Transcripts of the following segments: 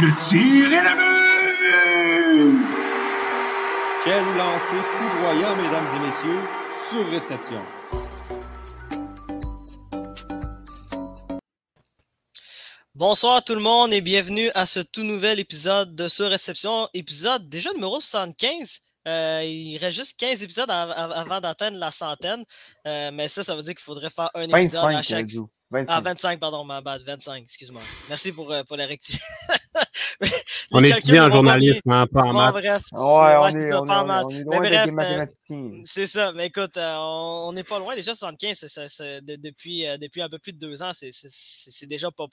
Le tir est le but! Quel lancer foudroyant, mesdames et messieurs, sur réception. Bonsoir tout le monde et bienvenue à ce tout nouvel épisode de Sur Réception, épisode déjà numéro 75. Euh, il reste juste 15 épisodes avant d'atteindre la centaine, euh, mais ça, ça veut dire qu'il faudrait faire un épisode à chaque... 25. Ah, 25, pardon, ma bad, 25, excuse-moi. Merci pour, euh, pour la rectification. on est étudié en journalisme, hein, pas en maths. bref. Ouais, on, est, on, pas maths. on est loin bref, des mathématiciens. c'est ça, mais écoute, euh, on n'est pas loin déjà 75, c est, de, depuis, euh, depuis un peu plus de deux ans, c'est déjà pas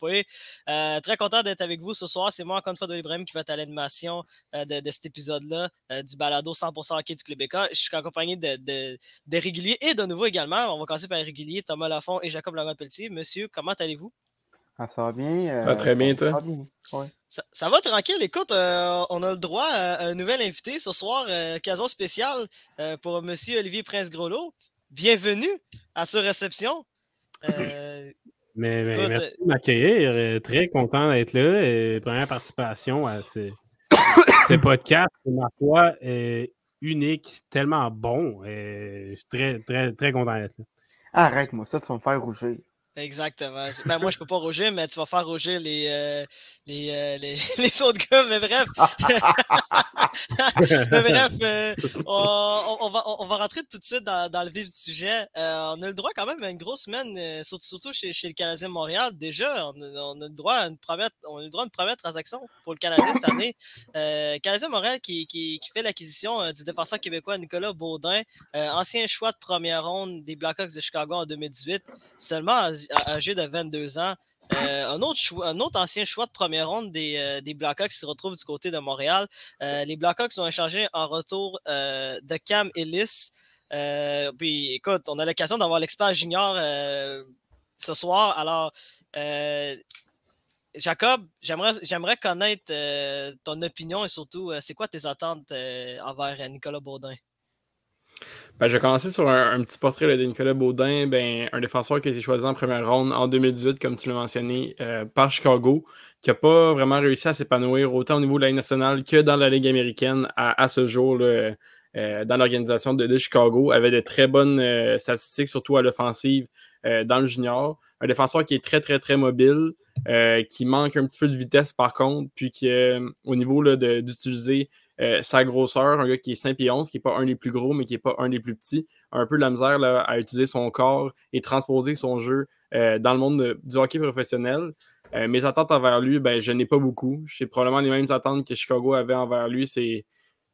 euh, Très content d'être avec vous ce soir. C'est moi, encore une fois, de Ibrahim qui va être à l'animation de, de, cet épisode-là, du balado 100% hockey du Club École. Je suis accompagné de, de, de, réguliers et de nouveaux également. On va commencer par les réguliers, Thomas Lafont et Jacob Laurent-Pelletier. Monsieur, comment allez-vous? Ah, ça va bien. ça va très bien, toi? Ça va, bien. Ouais. Ça, va tranquille. Écoute, euh, on a le droit à un nouvel invité ce soir, euh, occasion spéciale euh, pour Monsieur Olivier Prince-Groslo. Bienvenue à ce réception. mais, mais merci de m'accueillir. Très content d'être là. première participation à ce, ce podcast, ma foi, unique, tellement bon. je suis très, très, très content d'être là. Arrête-moi ça, tu vas me faire rougir. Exactement. Ben, moi, je peux pas rougir, mais tu vas faire rougir les, euh, les, euh, les, les, autres gars. Mais bref. mais bref, euh, on, on, va, on va rentrer tout de suite dans, dans le vif du sujet. on a le droit quand même à une grosse semaine, surtout, surtout chez, chez, le Canadien Montréal. Déjà, on, a le droit à une première, on a le droit à une première transaction pour le Canadien cette année. Euh, Canadien Montréal qui, qui, qui fait l'acquisition du défenseur québécois Nicolas Baudin, ancien choix de première ronde des Blackhawks de Chicago en 2018. Seulement âgé de 22 ans. Euh, un, autre un autre ancien choix de première ronde des, euh, des Blackhawks se retrouve du côté de Montréal. Euh, les Blackhawks ont échangé en retour de Cam Ellis. puis écoute, on a l'occasion d'avoir l'expert junior ce soir. Alors, Jacob, j'aimerais connaître ton opinion et surtout, c'est quoi tes attentes envers Nicolas Baudin? Ben, je vais commencer sur un, petit portrait de Nicolas Baudin, ben, un défenseur qui a été choisi en première ronde en 2018, comme tu l'as mentionné, euh, par Chicago, qui n'a pas vraiment réussi à s'épanouir autant au niveau de la Ligue nationale que dans la Ligue américaine à, ce jour. euh, dans l'organisation de, Chicago, avait de très bonnes euh, statistiques, surtout à l'offensive dans le junior. Un défenseur qui est très, très, très mobile, qui manque un petit peu de vitesse par contre, puis qui, au niveau d'utiliser euh, sa grosseur, un gars qui est 5 pieds 11, qui n'est pas un des plus gros, mais qui n'est pas un des plus petits, un peu de la misère à utiliser son corps et transposer son jeu euh, dans le monde du hockey professionnel. Euh, mes attentes envers lui, ben, je n'ai pas beaucoup. J'ai probablement les mêmes attentes que Chicago avait envers lui. C'est,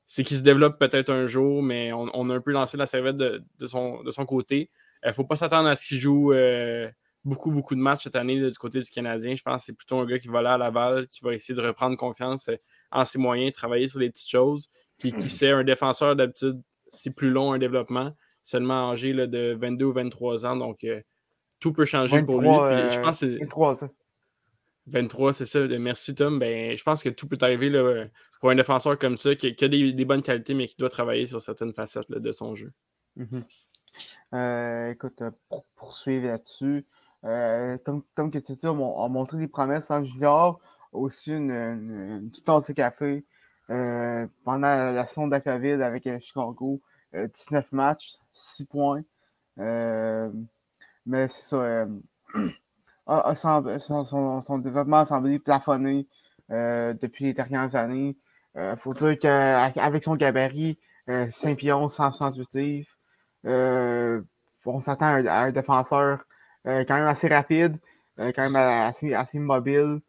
qu'il se développe peut-être un jour, mais on, a un peu lancé la serviette de, son, de son côté. Il ne faut pas s'attendre à ce qu'il joue beaucoup, beaucoup de matchs cette année du côté du Canadien. Je pense que c'est plutôt un gars qui va aller à Laval, qui va essayer de reprendre confiance en ses moyens, travailler sur les petites choses. Puis qui sait, un défenseur d'habitude, c'est plus long un développement, seulement âgé là, de 22 ou 23 ans. Donc, euh, tout peut changer pour lui. je pense que 23, ça. 23, c'est ça. Merci, Tom. Ben, je pense que tout peut arriver là, pour un défenseur comme ça, qui, a des, bonnes qualités, mais qui doit travailler sur certaines facettes de son jeu. Mm-hmm. Euh, écoute, pour poursuivre là-dessus, euh, comme, comme que tu dis, on, a montré des promesses en junior, aussi une, petite tasse de café euh, pendant la saison de la COVID avec euh, Chicago. 19 matchs, 6 points. mais c'est ça. son, développement a semblé plafonné depuis les dernières années. Il faut dire qu'avec son gabarit, 5 pions, 168 on s'attend à, un défenseur euh, quand même assez rapide, euh, quand même assez, assez mobile.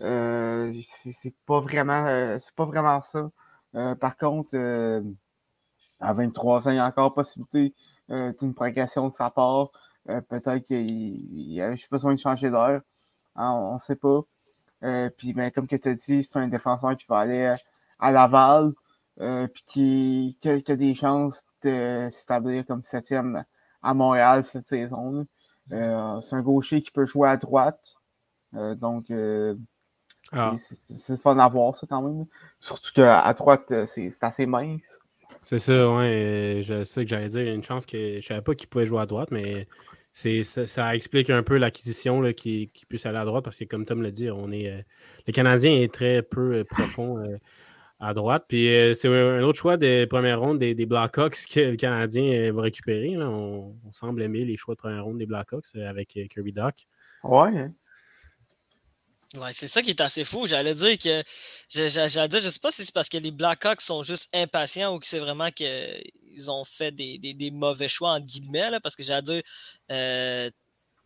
Euh, c'est pas vraiment c'est pas vraiment ça. par contre, à 23 ans, il y a encore possibilité d'une progression de sa part. Peut-être qu'il a juste besoin de changer d'heure. Hein, on ne sait pas. puis ben, comme tu as dit, c'est un défenseur qui va aller à Laval. puis qui, a, des chances de s'établir comme septième à Montréal cette saison. Euh, c'est un gaucher qui peut jouer à droite. Euh, donc, euh, ah. c'est fun à voir, ça, quand même. Surtout qu'à droite, c'est assez mince. C'est ça, ouais. Je sais que j'allais dire, il y a une chance que je ne savais pas qu'il pouvait jouer à droite, mais ça, ça, explique un peu l'acquisition qui, qui puisse aller à droite parce que, comme Tom l'a dit, on est, euh, le Canadien est très peu euh, profond euh, à droite. Puis c'est un autre choix des premières rondes des, des Blackhawks que le Canadien va récupérer. On, semble aimer les choix de première ronde des Blackhawks avec Kirby Doc. Ouais. Ouais, c'est ça qui est assez fou. J'allais dire que. J'allais dire, je sais pas si c'est parce que les Blackhawks sont juste impatients ou que c'est vraiment qu'ils ont fait des, des, mauvais choix, entre guillemets, parce que j'allais dire. Euh,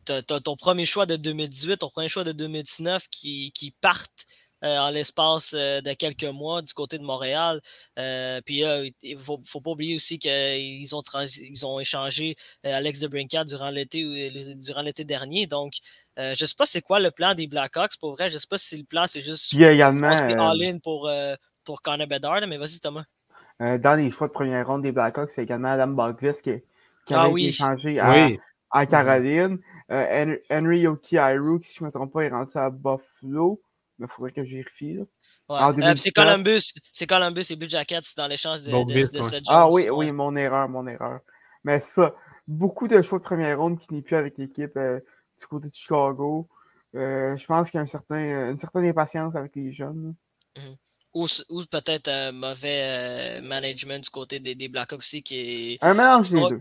ton premier choix de 2018, ton premier choix de 2019 qui, qui partent en l'espace euh, de quelques mois du côté de Montréal. Euh, puis il ne faut, pas oublier aussi qu'ils ont, ils ont échangé Alex de Brincat durant l'été durant l'été dernier. Donc, je ne sais pas c'est quoi le plan des Blackhawks. Pour vrai, je ne sais pas si le plan c'est juste il y a également all-in pour, pour Connor Bedard, mais vas-y Thomas. dans les choix de première ronde des Blackhawks, c'est également Adam Bogvis qui, qui ah, oui. été échangé à, à Caroline. Henry Yoki si je ne me trompe pas, est rentré à Buffalo il faudrait que je vérifie. Euh, c'est Columbus, c'est Columbus et Blue Jackets dans l'échange de, de, cette Ah oui, oui, mon erreur, mon erreur. Mais ça, beaucoup de choix de première ronde qui n'est plus avec l'équipe euh, du côté de Chicago. Euh, je pense qu'il y a un certain, une certaine impatience avec les jeunes. Mhm. Ou, ou peut-être un mauvais management du côté des, des Blackhawks aussi qui est. Un mélange des deux.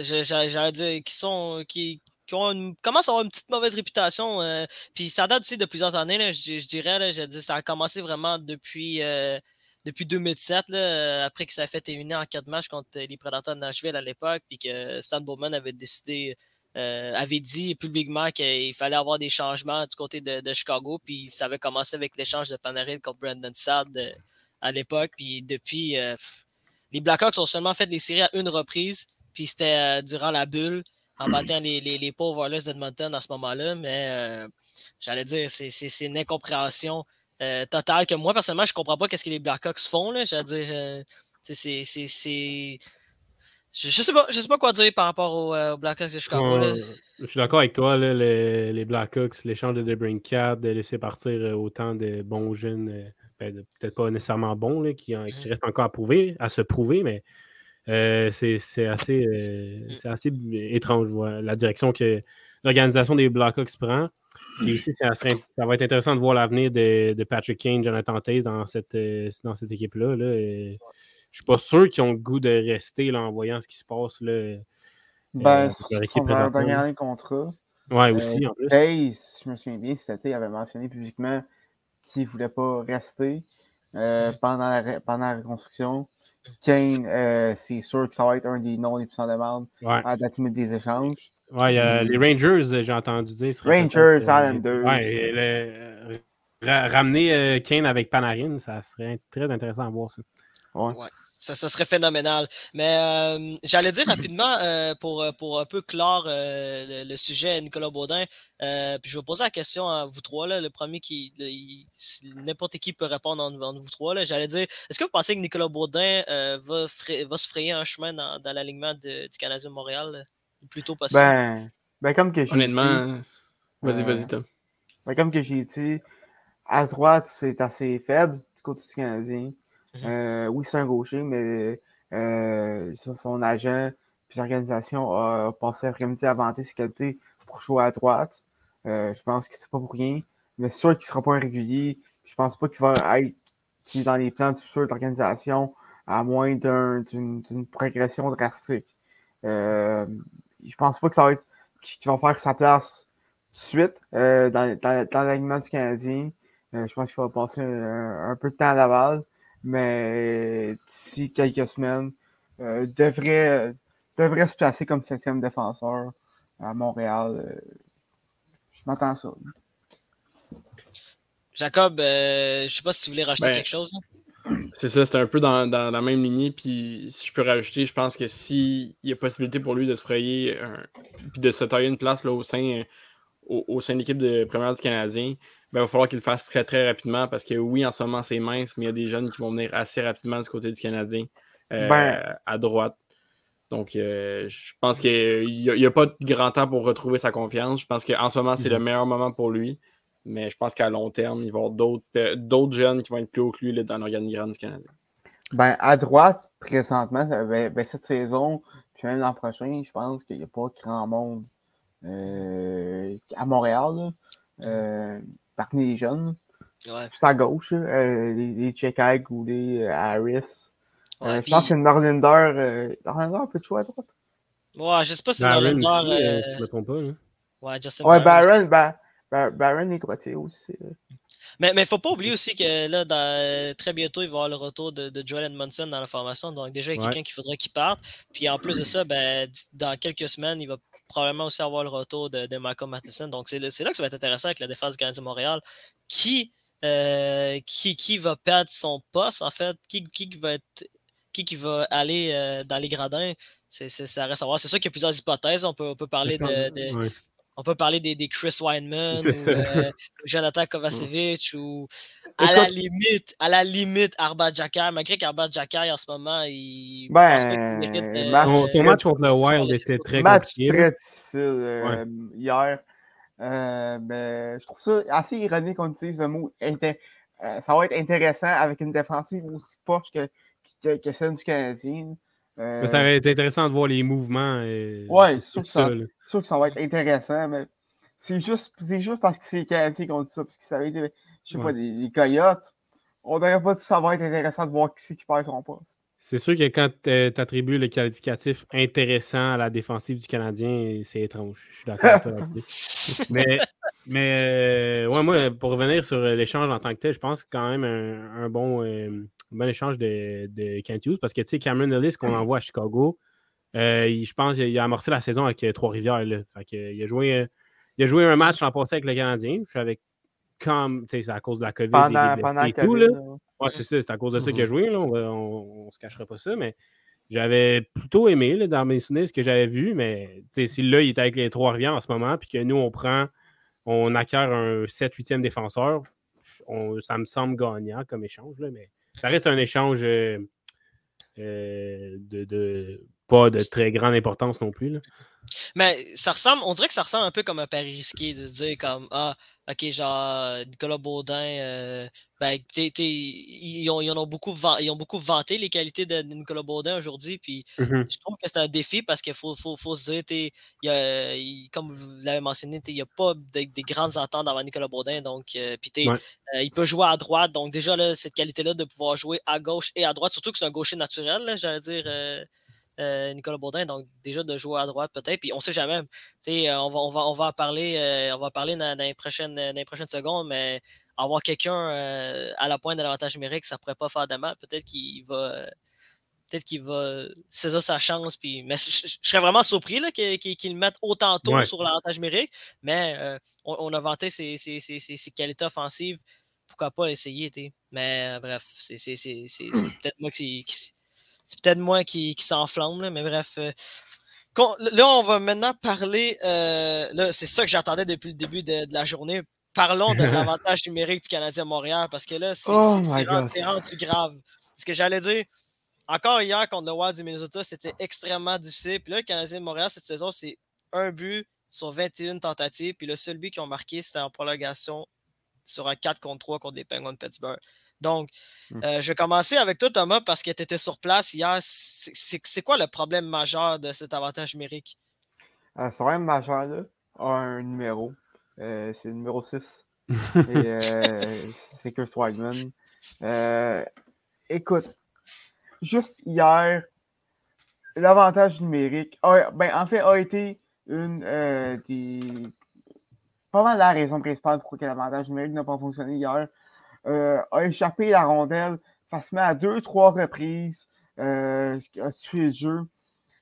J'allais dire qui sont qui, qui ont commencent à avoir une petite mauvaise réputation. Euh, puis ça date aussi de plusieurs années, je, dirais. Là, ça a commencé vraiment depuis, euh, depuis 2007, là, euh, après que ça a fait éliminer en quatre matchs contre les Predators de Nashville à l'époque, puis que Stan Bowman avait décidé, avait dit publiquement qu'il fallait avoir des changements du côté de, Chicago, puis ça avait commencé avec l'échange de Panarin contre Brandon Saad à l'époque, puis depuis, les Blackhawks ont seulement fait des séries à une reprise, puis c'était durant la bulle en battant les, les, les pauvres Oilers d'Edmonton à ce moment-là, mais euh, j'allais dire, c'est une incompréhension euh, totale que moi, personnellement, je ne comprends pas qu'est-ce que les Blackhawks font. J'allais dire, euh, c'est. Je, je sais pas, je sais pas quoi dire par rapport aux, Blackhawks de Chicago. je suis d'accord avec toi, là, les, les, Blackhawks, l'échange de DeBrincat, de laisser partir autant de bons jeunes, ben, peut-être pas nécessairement bons, là, qui, qui mm-hmm. restent encore à prouver, à se prouver, mais euh, c'est assez, euh, mmh. assez étrange, la direction que l'organisation des Blackhawks prend. Et aussi, ça, va être intéressant de voir l'avenir de, Patrick Kane, Jonathan Taze dans cette, euh, dans cette équipe-là. Là. Je suis pas sûr qu'ils ont le goût de rester là, en voyant ce qui se passe. Là, ben, euh, son dernier contrat. Ouais, aussi, en plus. Taze, je me souviens bien, cet été, il avait mentionné publiquement qu'il ne voulait pas rester mmh. pendant, pendant la reconstruction. Kane, euh, c'est sûr que ça va être un des noms les plus en demande à la limite des échanges. Ouais, les Rangers, j'ai entendu dire. Rangers, Islanders. Ouais, ramener euh, Kane avec Panarin, ça serait très intéressant à voir ça. Ouais. Ça, ça, serait phénoménal. Mais euh, j'allais dire rapidement, euh, pour, pour un peu clore euh, le, sujet Nicolas Baudin, puis je vais poser la question à vous trois, là, le premier qui. N'importe qui peut répondre entre, vous trois. J'allais dire, est-ce que vous pensez que Nicolas Baudin va, va, se frayer un chemin dans, dans l'alignement du Canadien de Montréal le plus tôt possible? Ben, ben comme que Honnêtement, vas-y, vas-y, Tom. Ben, comme que j'ai dit, à droite, c'est assez faible du côté du Canadien. Mhm. Euh, oui, c'est un gaucher, mais euh, son agent puis l'organisation a passé l'après-midi à vanter ses qualités pour jouer à droite. Euh, je pense que c'est pas pour rien. Mais c'est sûr qu'il ne sera pas un régulier. Je pense pas qu'il va être dans les plans du futur de l'organisation à moins d'une progression drastique. Euh, je pense pas que ça va être qu'il va faire sa place tout de suite dans, dans, dans l'alignement du Canadien. je pense qu'il va passer un, peu de temps à Laval mais d'ici quelques semaines, euh, devrait, devrait se placer comme septième défenseur à Montréal. Euh, je m'attends à ça. Jacob, euh, je ne sais pas si tu voulais rajouter ben, quelque chose. C'est ça, c'est un peu dans, la même lignée. Puis si je peux rajouter, je pense que s'il y a possibilité pour lui de se frayer puis de se tailler une place là, au sein, au sein de l'équipe de première du Canadien, ben, il va falloir qu'il le fasse très très rapidement parce que oui, en ce moment c'est mince, mais il y a des jeunes qui vont venir assez rapidement du côté du Canadien euh, ben. à droite. Donc euh, je pense qu'il n'y a, pas de grand temps pour retrouver sa confiance. Je pense qu'en ce moment c'est le mhm. meilleur moment pour lui. Mais je pense qu'à long terme, il va y avoir d'autres euh, jeunes qui vont être plus haut que lui dans l'organigramme du Canadien. Ben, à droite, présentement, ben, cette saison, puis même l'an prochain, je pense qu'il n'y a pas grand monde euh, à Montréal, là, euh, parmi les jeunes. Ouais. Plus à gauche, euh, les, les Chekai, Goulet, Harris. Euh, Ouais, je puis- pense que Norlinder, euh, Norlinder a peu de choix à droite. Ouais, je sais pas si Norlinder. euh, euh, je me trompe pas. là. Ouais, Justin Ouais, Barron. Barron, Ba- Ba- Barron est droitier aussi. euh. Mais il ne faut pas oublier aussi que là, dans- très bientôt, il va y avoir le retour de, de Joel Edmondson dans la formation. Donc, déjà, il y a Ouais. quelqu'un qu'il faudrait qu'il parte. Puis, en plus de ça, ben, dans quelques semaines, il va probablement aussi avoir le retour de, de Malcolm Matheson. Donc, c'est là, que ça va être intéressant avec la défense du Canadien de Montréal. Qui, euh, qui, qui va perdre son poste, en fait? Qui, qui va être. Qui, qui va aller euh, dans les gradins, c'est, ça reste à voir. C'est sûr qu'il y a plusieurs hypothèses. On peut, on peut parler de. On peut parler des, des Chris Weinman ou euh, Jonathan Kovacevic ou à la limite, à la limite, Arba Jackar, malgré qu'Arba Jackar en ce moment, il Ben, qu'il mérite, euh, ton euh, match contre le Wild était très match compliqué. là. très difficile euh, hier. Euh, mais je trouve ça assez ironique qu'on utilise le mot euh, ça va être intéressant avec une défensive aussi poche que, que, que celle du Canadien. Euh, Ça aurait été intéressant de voir les mouvements. euh, Ouais, c'est sûr que ça. sûr que ça va être intéressant, mais c'est juste, juste parce que c'est les Canadiens qui ont dit ça, parce que ça avait été, je sais Ouais. pas, des, des coyotes. On n'aurait pas dit que ça va être intéressant de voir qui c'est qui perd son poste. C'est sûr que quand tu attribues le qualificatif intéressant à la défensive du Canadien, c'est étrange. Je suis d'accord avec toi. Mais, mais euh, ouais, moi, pour revenir sur euh, l'échange en tant que tel, je pense que quand même un, un bon, euh, bon échange de, de Kent Hughes parce que tu sais, Cameron Ellis qu'on envoie à Chicago, euh, il- je pense qu'il a amorcé la saison avec euh, Trois-Rivières. là. Fait que, il, a joué, il a joué un match l'an passé avec le Canadien. Je suis avec comme, c'est à cause de la COVID Pendant, et des blessés pendant et que tout. Là. là. Ouais, c'est ça, c'est à cause de ça qu'il a Mhm. joué. Là. On, on se cachera pas ça, mais j'avais plutôt aimé là, dans mes souvenirs ce que j'avais vu, mais tu sais, si là, il est avec les Trois-Rivières en ce moment, puis que nous, on prend, on acquiert un 7-8e défenseur, on- ça me semble gagnant comme échange, là, mais ça reste un échange euh, euh, de, pas de très grande importance non plus. là. Mais ça ressemble, on dirait que ça ressemble un peu comme un pari risqué de se dire comme Ah, ok, genre Nicolas Baudin, euh, ben, t'es- t'es- ils, ont, ils en ont beaucoup ils ont beaucoup vanté les qualités de Nicolas Baudin aujourd'hui, puis je trouve que c'est un défi parce qu'il faut, faut, faut se dire, t'es- il y a- il- comme vous l'avez mentionné, il n'y a pas de- des grandes ententes avant Nicolas Baudin, donc euh, puis Ouais. euh, il peut jouer à droite, donc déjà là, cette qualité-là de pouvoir jouer à gauche et à droite, surtout que c'est un gaucher naturel, là, j'allais dire. Euh, Nicolas Baudin, donc déjà de jouer à droite peut-être, puis on sait jamais. Tu sais, euh, on va, on va, on va en parler, euh, on va en parler dans, dans les prochaines, dans les prochaines secondes, mais avoir quelqu'un euh, à la pointe de l'avantage numérique, ça pourrait pas faire de mal. Peut-être qu'il va, peut-être qu'il va saisir sa chance. Puis, mais je, serais vraiment surpris là, qu'il, qu'il- qu'il le mette autant tôt Ouais. sur l'avantage numérique. Mais on, on a vanté ses, ses- ses- ses- ses qualités offensives. Pourquoi pas essayer, tu sais. Mais bref, c'est, peut-être moi qui, qui- c'est peut-être moi qui, qui s'enflamme, là, mais bref. euh, là, on va maintenant parler. euh, là, c'est ça que j'attendais depuis le début de, de la journée. Parlons de l'avantage numérique du Canadien Montréal parce que là, c'est, Oh c'est- rendu, grave. Ce que j'allais dire, encore hier contre le Wild du Minnesota, c'était extrêmement difficile. Puis là, le Canadien de Montréal, cette saison, c'est un but sur 21 tentatives. Puis le seul but qu'ils ont marqué, c'était en prolongation sur un 4 contre 3 contre les Penguins de Pittsburgh. Donc, Hmm. euh, je vais commencer avec toi, Thomas, parce que tu étais sur place hier. C'est- quoi le problème majeur de cet avantage numérique? Euh, son même majeur là, a un numéro. Euh, c'est le numéro 6. Et euh, c'est Chris. Euh, écoute, juste hier, l'avantage numérique, a- ben, en fait, a été une des. Pas mal la raison principale pour que l'avantage numérique n'a pas fonctionné hier. Euh, a échappé la rondelle facilement à deux, trois reprises, euh, a tué le jeu.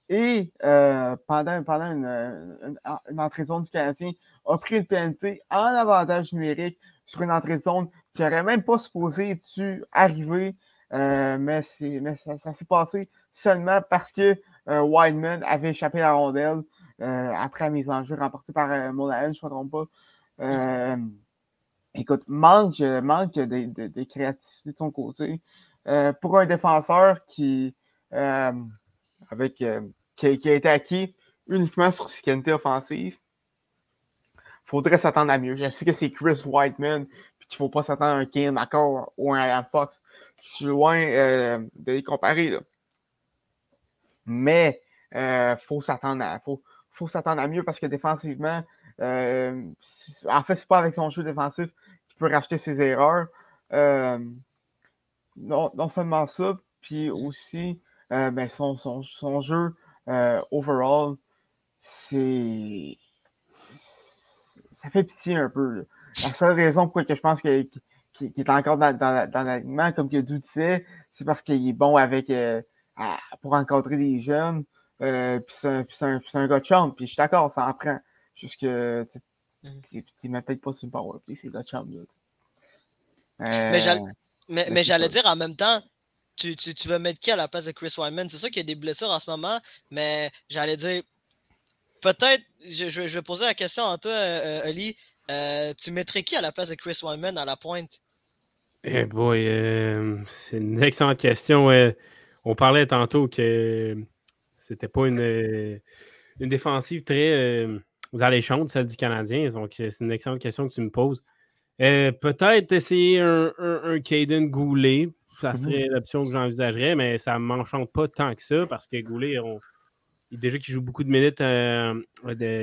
Et euh, pendant, pendant une, entrée zone du Canadien, a pris une pénalité en avantage numérique sur une entrée zone qui n'aurait même pas supposé dû arriver, euh, mais, mais ça, ça s'est passé seulement parce que euh, Wideman avait échappé la rondelle euh, après la mise en jeu remportée par euh, Monahan, je ne me trompe pas. Euh, écoute, manque, manque de, de- créativité de son côté. Euh, pour un défenseur qui, euh, avec, euh, qui, a- été acquis uniquement sur ses qualités offensives, faudrait s'attendre à mieux. Je sais que c'est Chris Whiteman, puis qu'il ne faut pas s'attendre à un Kane McCall ou un Fox. Je suis loin euh, de les comparer. Là. Mais il faut s'attendre à mieux parce que défensivement, euh, en fait, c'est pas avec son jeu défensif qu'il peut racheter ses erreurs. Euh, non, non, seulement ça, puis aussi ben, son, son, son, jeu overall, c'est. Ça fait pitié un peu. La seule raison pourquoi que je pense qu'il est encore dans, dans, l'alignement, comme que disait, c'est parce qu'il est bon avec pour encadrer des jeunes. Euh, puis c'est un, un, gars de puis je suis d'accord, ça en prend. Juste que tu n'es peut-être pas sur le power play, c'est de chambre. Mais j'allais mais, mais dire en même temps, tu, tu, tu, veux mettre qui à la place de Chris Wyman? C'est sûr qu'il y a des blessures en ce moment, mais j'allais dire, peut-être, je, je, vais poser la question à toi, euh, Ali. Euh, tu mettrais qui à la place de Chris Wyman à la pointe? Eh boy, c'est une excellente question. on parlait tantôt que c'était pas une, euh, une défensive très euh, alléchante, celle du Canadien. Donc, euh, c'est une excellente question que tu me poses. Peut-être essayer un, un, Caden Goulet. Ça mmh serait l'option que j'envisagerais, mais ça ne m'enchante pas tant que ça parce que Goulet, on, déjà qu'il joue beaucoup de minutes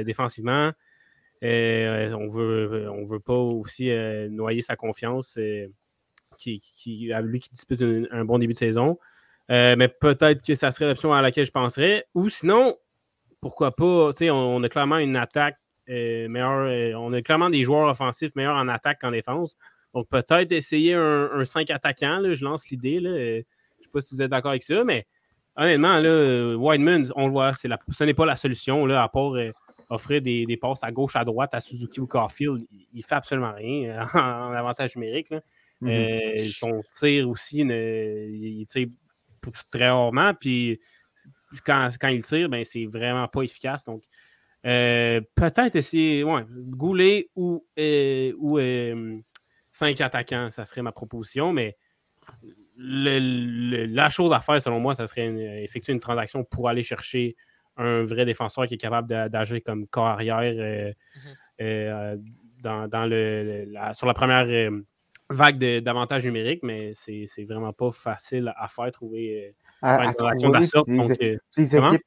défensivement. on veut, on veut pas aussi noyer sa confiance qui, qui, à lui qui dispute un, bon début de saison. Euh, mais peut-être que ça serait l'option à laquelle je penserais. Ou sinon, pourquoi pas, on, on a clairement une attaque euh, meilleure. Euh, on a clairement des joueurs offensifs meilleurs en attaque qu'en défense. Donc peut-être essayer un, 5 attaquants. je lance l'idée. je ne sais pas si vous êtes d'accord avec ça, mais honnêtement, là, Wideman, on le voit, ce n'est pas la solution, là, à part offrir des, passes à gauche, à droite à Suzuki ou Caulfield. Il ne fait absolument rien en, avantage numérique. Mm-hmm. son tir aussi, il tire très rarement. Puis quand, quand il tire, ben, c'est vraiment pas efficace. Donc, euh, peut-être essayer, ouais, Goulet ou, euh, ou euh, cinq attaquants, ça serait ma proposition, mais la chose à faire, selon moi, ça serait effectuer une transaction pour aller chercher un vrai défenseur qui est capable d'agir comme corps arrière mm-hmm. dans, le, sur la première vague d'avantages numériques, mais c'est vraiment pas facile à faire, trouver euh, une Les, équipes,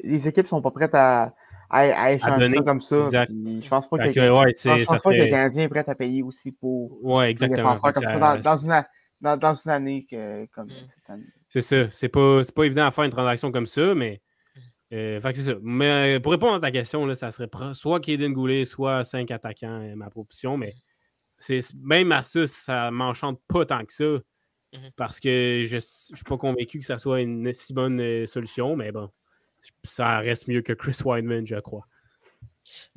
les équipes sont pas prêtes à, à, échanger ça comme ça. je pense pas que, que, ouais, je pense pas que le Canadien est prêt à payer aussi pour ouais, exactement. comme ça, dans, une, dans, dans, une, année que, comme mm. cette année. C'est ça. C'est pas, pas évident à faire une transaction comme ça, mais. Euh, fait ça. Mais pour répondre à ta question, là, ça serait soit Kaden Goulet, soit cinq attaquants, euh, ma proposition. Mais même à ça, ça m'enchante pas tant que ça. Mmh parce que je ne suis pas convaincu que ça soit une si bonne euh, solution, mais bon, ça reste mieux que Chris Wideman, je crois.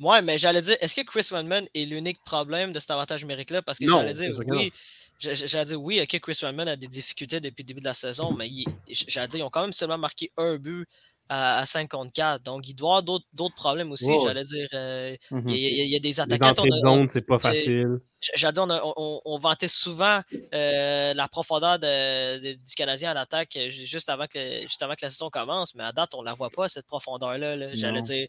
Ouais, mais j'allais dire, est-ce que Chris Wideman est l'unique problème de cet avantage numérique-là? Parce que j'allais dire, oui, j'allais dire, oui, ok, Chris Wideman a des difficultés depuis le début de la saison, mais j'allais dire, ils ont quand même seulement marqué un but à, 54. Donc, il doit avoir d'autres problèmes aussi. J'allais dire, euh, mmh il, y a, des attaquants. Les entrées de c'est pas facile. J'allais dire, on, vantait souvent euh, la profondeur du Canadien à l'attaque euh, juste, avant que, juste avant que la saison commence, mais à date, on ne la voit pas, cette profondeur-là. J'allais dire,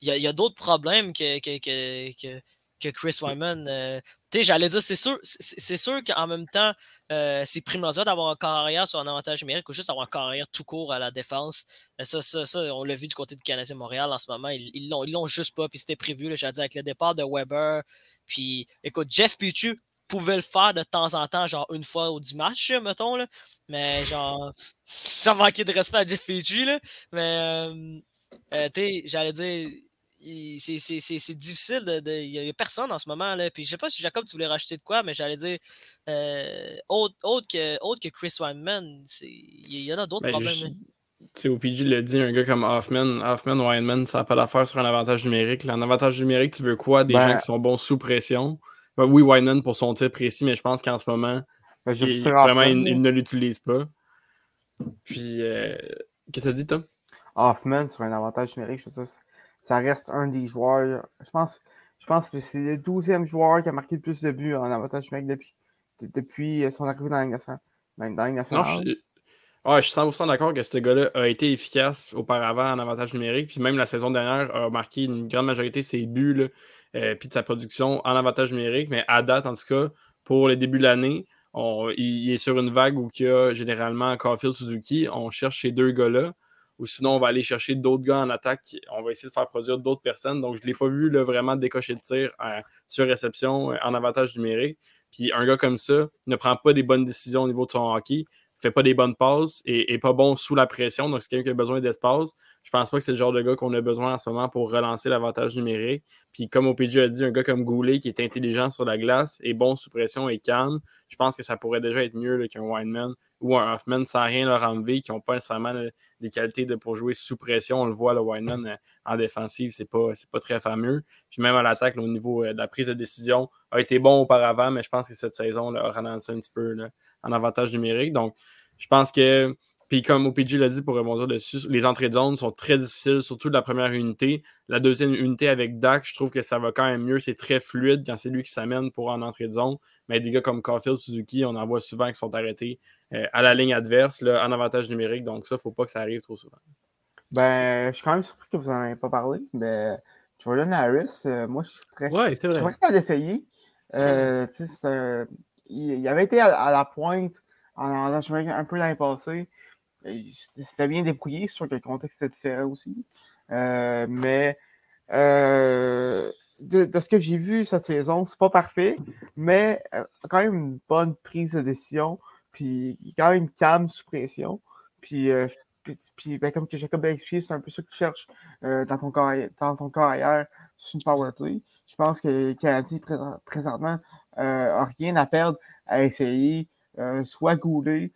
il y a, d'autres problèmes que, que que Chris Wyman. Euh, tu sais, j'allais dire, c'est sûr, c'est sûr qu'en même temps, euh, c'est primordial d'avoir un carrière sur un avantage numérique ou juste avoir un carrière tout court à la défense. Euh, ça, ça, ça on l'a vu du côté du Canadien Montréal en ce moment. Ils l'ont ils, l'ont juste pas, puis c'était prévu, j'allais dire, avec le départ de Weber. Puis, écoute, Jeff Pichu pouvait le faire de temps en temps, genre une fois ou dix matchs, mettons, là. Mais genre, ça manquait de respect à Jeff Pichu, là. Mais, tu sais, j'allais dire c'est difficile de. Il n'y a personne en ce moment. Là. Puis je sais pas si Jacob, tu voulais racheter de quoi, mais j'allais dire euh, autre, autre, que, autre que Chris Weinman, il y en a d'autres ben, problèmes. Tu sais, OPG l'a dit, un gars comme Hoffman, Hoffman, Weinman, ça n'a pas d'affaire sur un avantage numérique. un avantage numérique, tu veux quoi? Des gens ben qui sont bons sous pression. Ben, oui, Weinman pour son tir précis, mais je pense qu'en ce moment, il, vraiment, il, ne l'utilise pas. Puis, euh, qu'est-ce que tu as dit, Tom? Hoffman sur un avantage numérique, je sais ça reste un des joueurs. Je pense, je pense que c'est le 12e joueur qui a marqué le plus de buts en avantage numérique depuis, depuis son arrivée dans la nationale. Non, je, je suis 100% d'accord que ce gars-là a été efficace auparavant en avantage numérique. Puis même la saison dernière a marqué une grande majorité de ses buts là, euh, puis de sa production en avantage numérique. Mais à date, en tout cas, pour le début de l'année, il, est sur une vague où il y a généralement Caulfield Suzuki. On cherche ces deux gars-là. Ou sinon on va aller chercher d'autres gars en attaque. On va essayer de faire produire d'autres personnes. Donc, je ne l'ai pas vu vraiment décocher de tir euh, sur réception euh, en avantage numérique. Puis un gars comme ça ne prend pas des bonnes décisions au niveau de son hockey fait pas des bonnes passes et, pas bon sous la pression. Donc, c'est quelqu'un qui a besoin d'espace. Je pense pas que c'est le genre de gars qu'on a besoin en ce moment pour relancer l'avantage numérique. Puis, comme OPG a dit, un gars comme Goulet qui est intelligent sur la glace et bon sous pression et calme, je pense que ça pourrait déjà être mieux qu'un Weinman ou un Hoffman sans rien leur enlever, qui n'ont pas nécessairement des qualités de, pour jouer sous pression. On le voit, le Weinman euh, en défensive, c'est pas, pas très fameux. Puis même à l'attaque, au niveau euh, de la prise de décision, a été bon auparavant, mais je pense que cette saison là, a ralenti un petit peu en avantage numérique. Donc, je pense que, puis comme OPG l'a dit pour rebondir dessus, les entrées de zone sont très difficiles, surtout de la première unité. La deuxième unité avec Dak, je trouve que ça va quand même mieux. C'est très fluide quand c'est lui qui s'amène pour en entrée de zone. Mais des gars comme Caulfield, Suzuki, on en voit souvent qui sont arrêtés euh, à la ligne adverse, là, en avantage numérique. Donc ça, il ne faut pas que ça arrive trop souvent. Ben, je suis quand même surpris que vous n'en ayez pas parlé. Mais Jordan Harris, euh, moi, je suis prêt. Ouais, c'est vrai. Je suis prêt à l'essayer. Euh, il, avait été à, la pointe en, en, un peu l'année passée. C'était bien débrouillé, que le contexte différent aussi. Euh, mais euh, de, ce que j'ai vu cette saison, c'est pas parfait, mais euh, quand même une bonne prise de décision, puis quand même calme sous pression. Puis, puis, ben, comme que Jacob a expliqué, c'est un peu ça que tu cherches dans, ton corps, dans ton ailleurs sur une power play. Je pense que Canadien présentement n'a rien à perdre à essayer soit Goulet,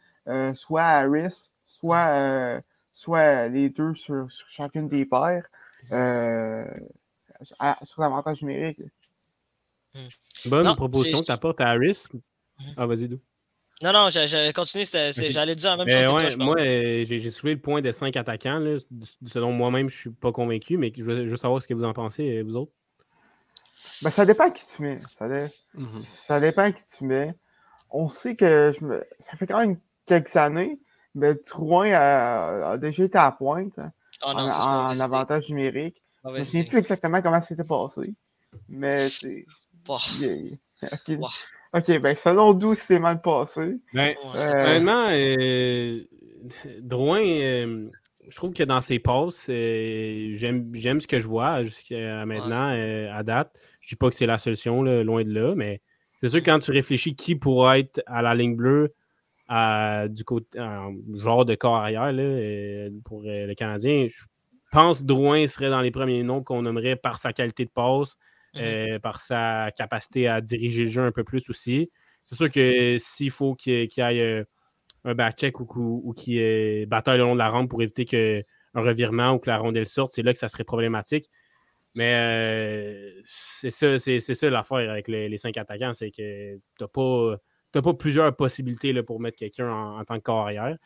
soit Harris, soit, euh, soit les deux sur, chacune des paires euh, sur l'avantage numérique. Hmm. Bonne proposition que tu apportes à Harris. Hmm. Ah, vas-y, d'où? Non, non, j'ai continué. J'allais dire la même chose. que toi, moi, euh, j'ai soulevé le point de cinq attaquants. Là. Selon moi-même, je ne suis pas convaincu, mais je veux, savoir ce que vous en pensez, vous autres. Ben, ça dépend qui tu mets. Ça, mhm. ça dépend qui tu mets. On sait que je me... ça fait quand même quelques années mais Drouin a, déjà été à pointe hein, ah en, avantage numérique. je ne sais plus exactement comment c'était passé. Mais c'est. ok, ben selon d'où c'est mal passé. Ben, euh... euh Drouin, euh, je trouve que dans ses passes, euh, j'aime ce que je vois jusqu'à maintenant, à date. Je ne dis pas que c'est la solution, loin de là, mais c'est sûr que quand tu réfléchis qui pourrait être à la ligne bleue, du côté, genre de corps arrière là, pour euh, le Canadien. Je pense que Drouin serait dans les premiers noms qu'on nommerait par sa qualité de passe, mmh euh, par sa capacité à diriger le jeu un peu plus aussi. C'est sûr que s'il faut qu'il y ait euh, un back-check ou, qu'il bataille le long de la rampe pour éviter que, un revirement ou que la rondelle sorte, c'est là que ça serait problématique. Mais c'est ça, c'est, ça l'affaire avec les, les cinq attaquants, c'est que tu n'as pas pas plusieurs possibilités là, pour mettre quelqu'un en, tant que carrière.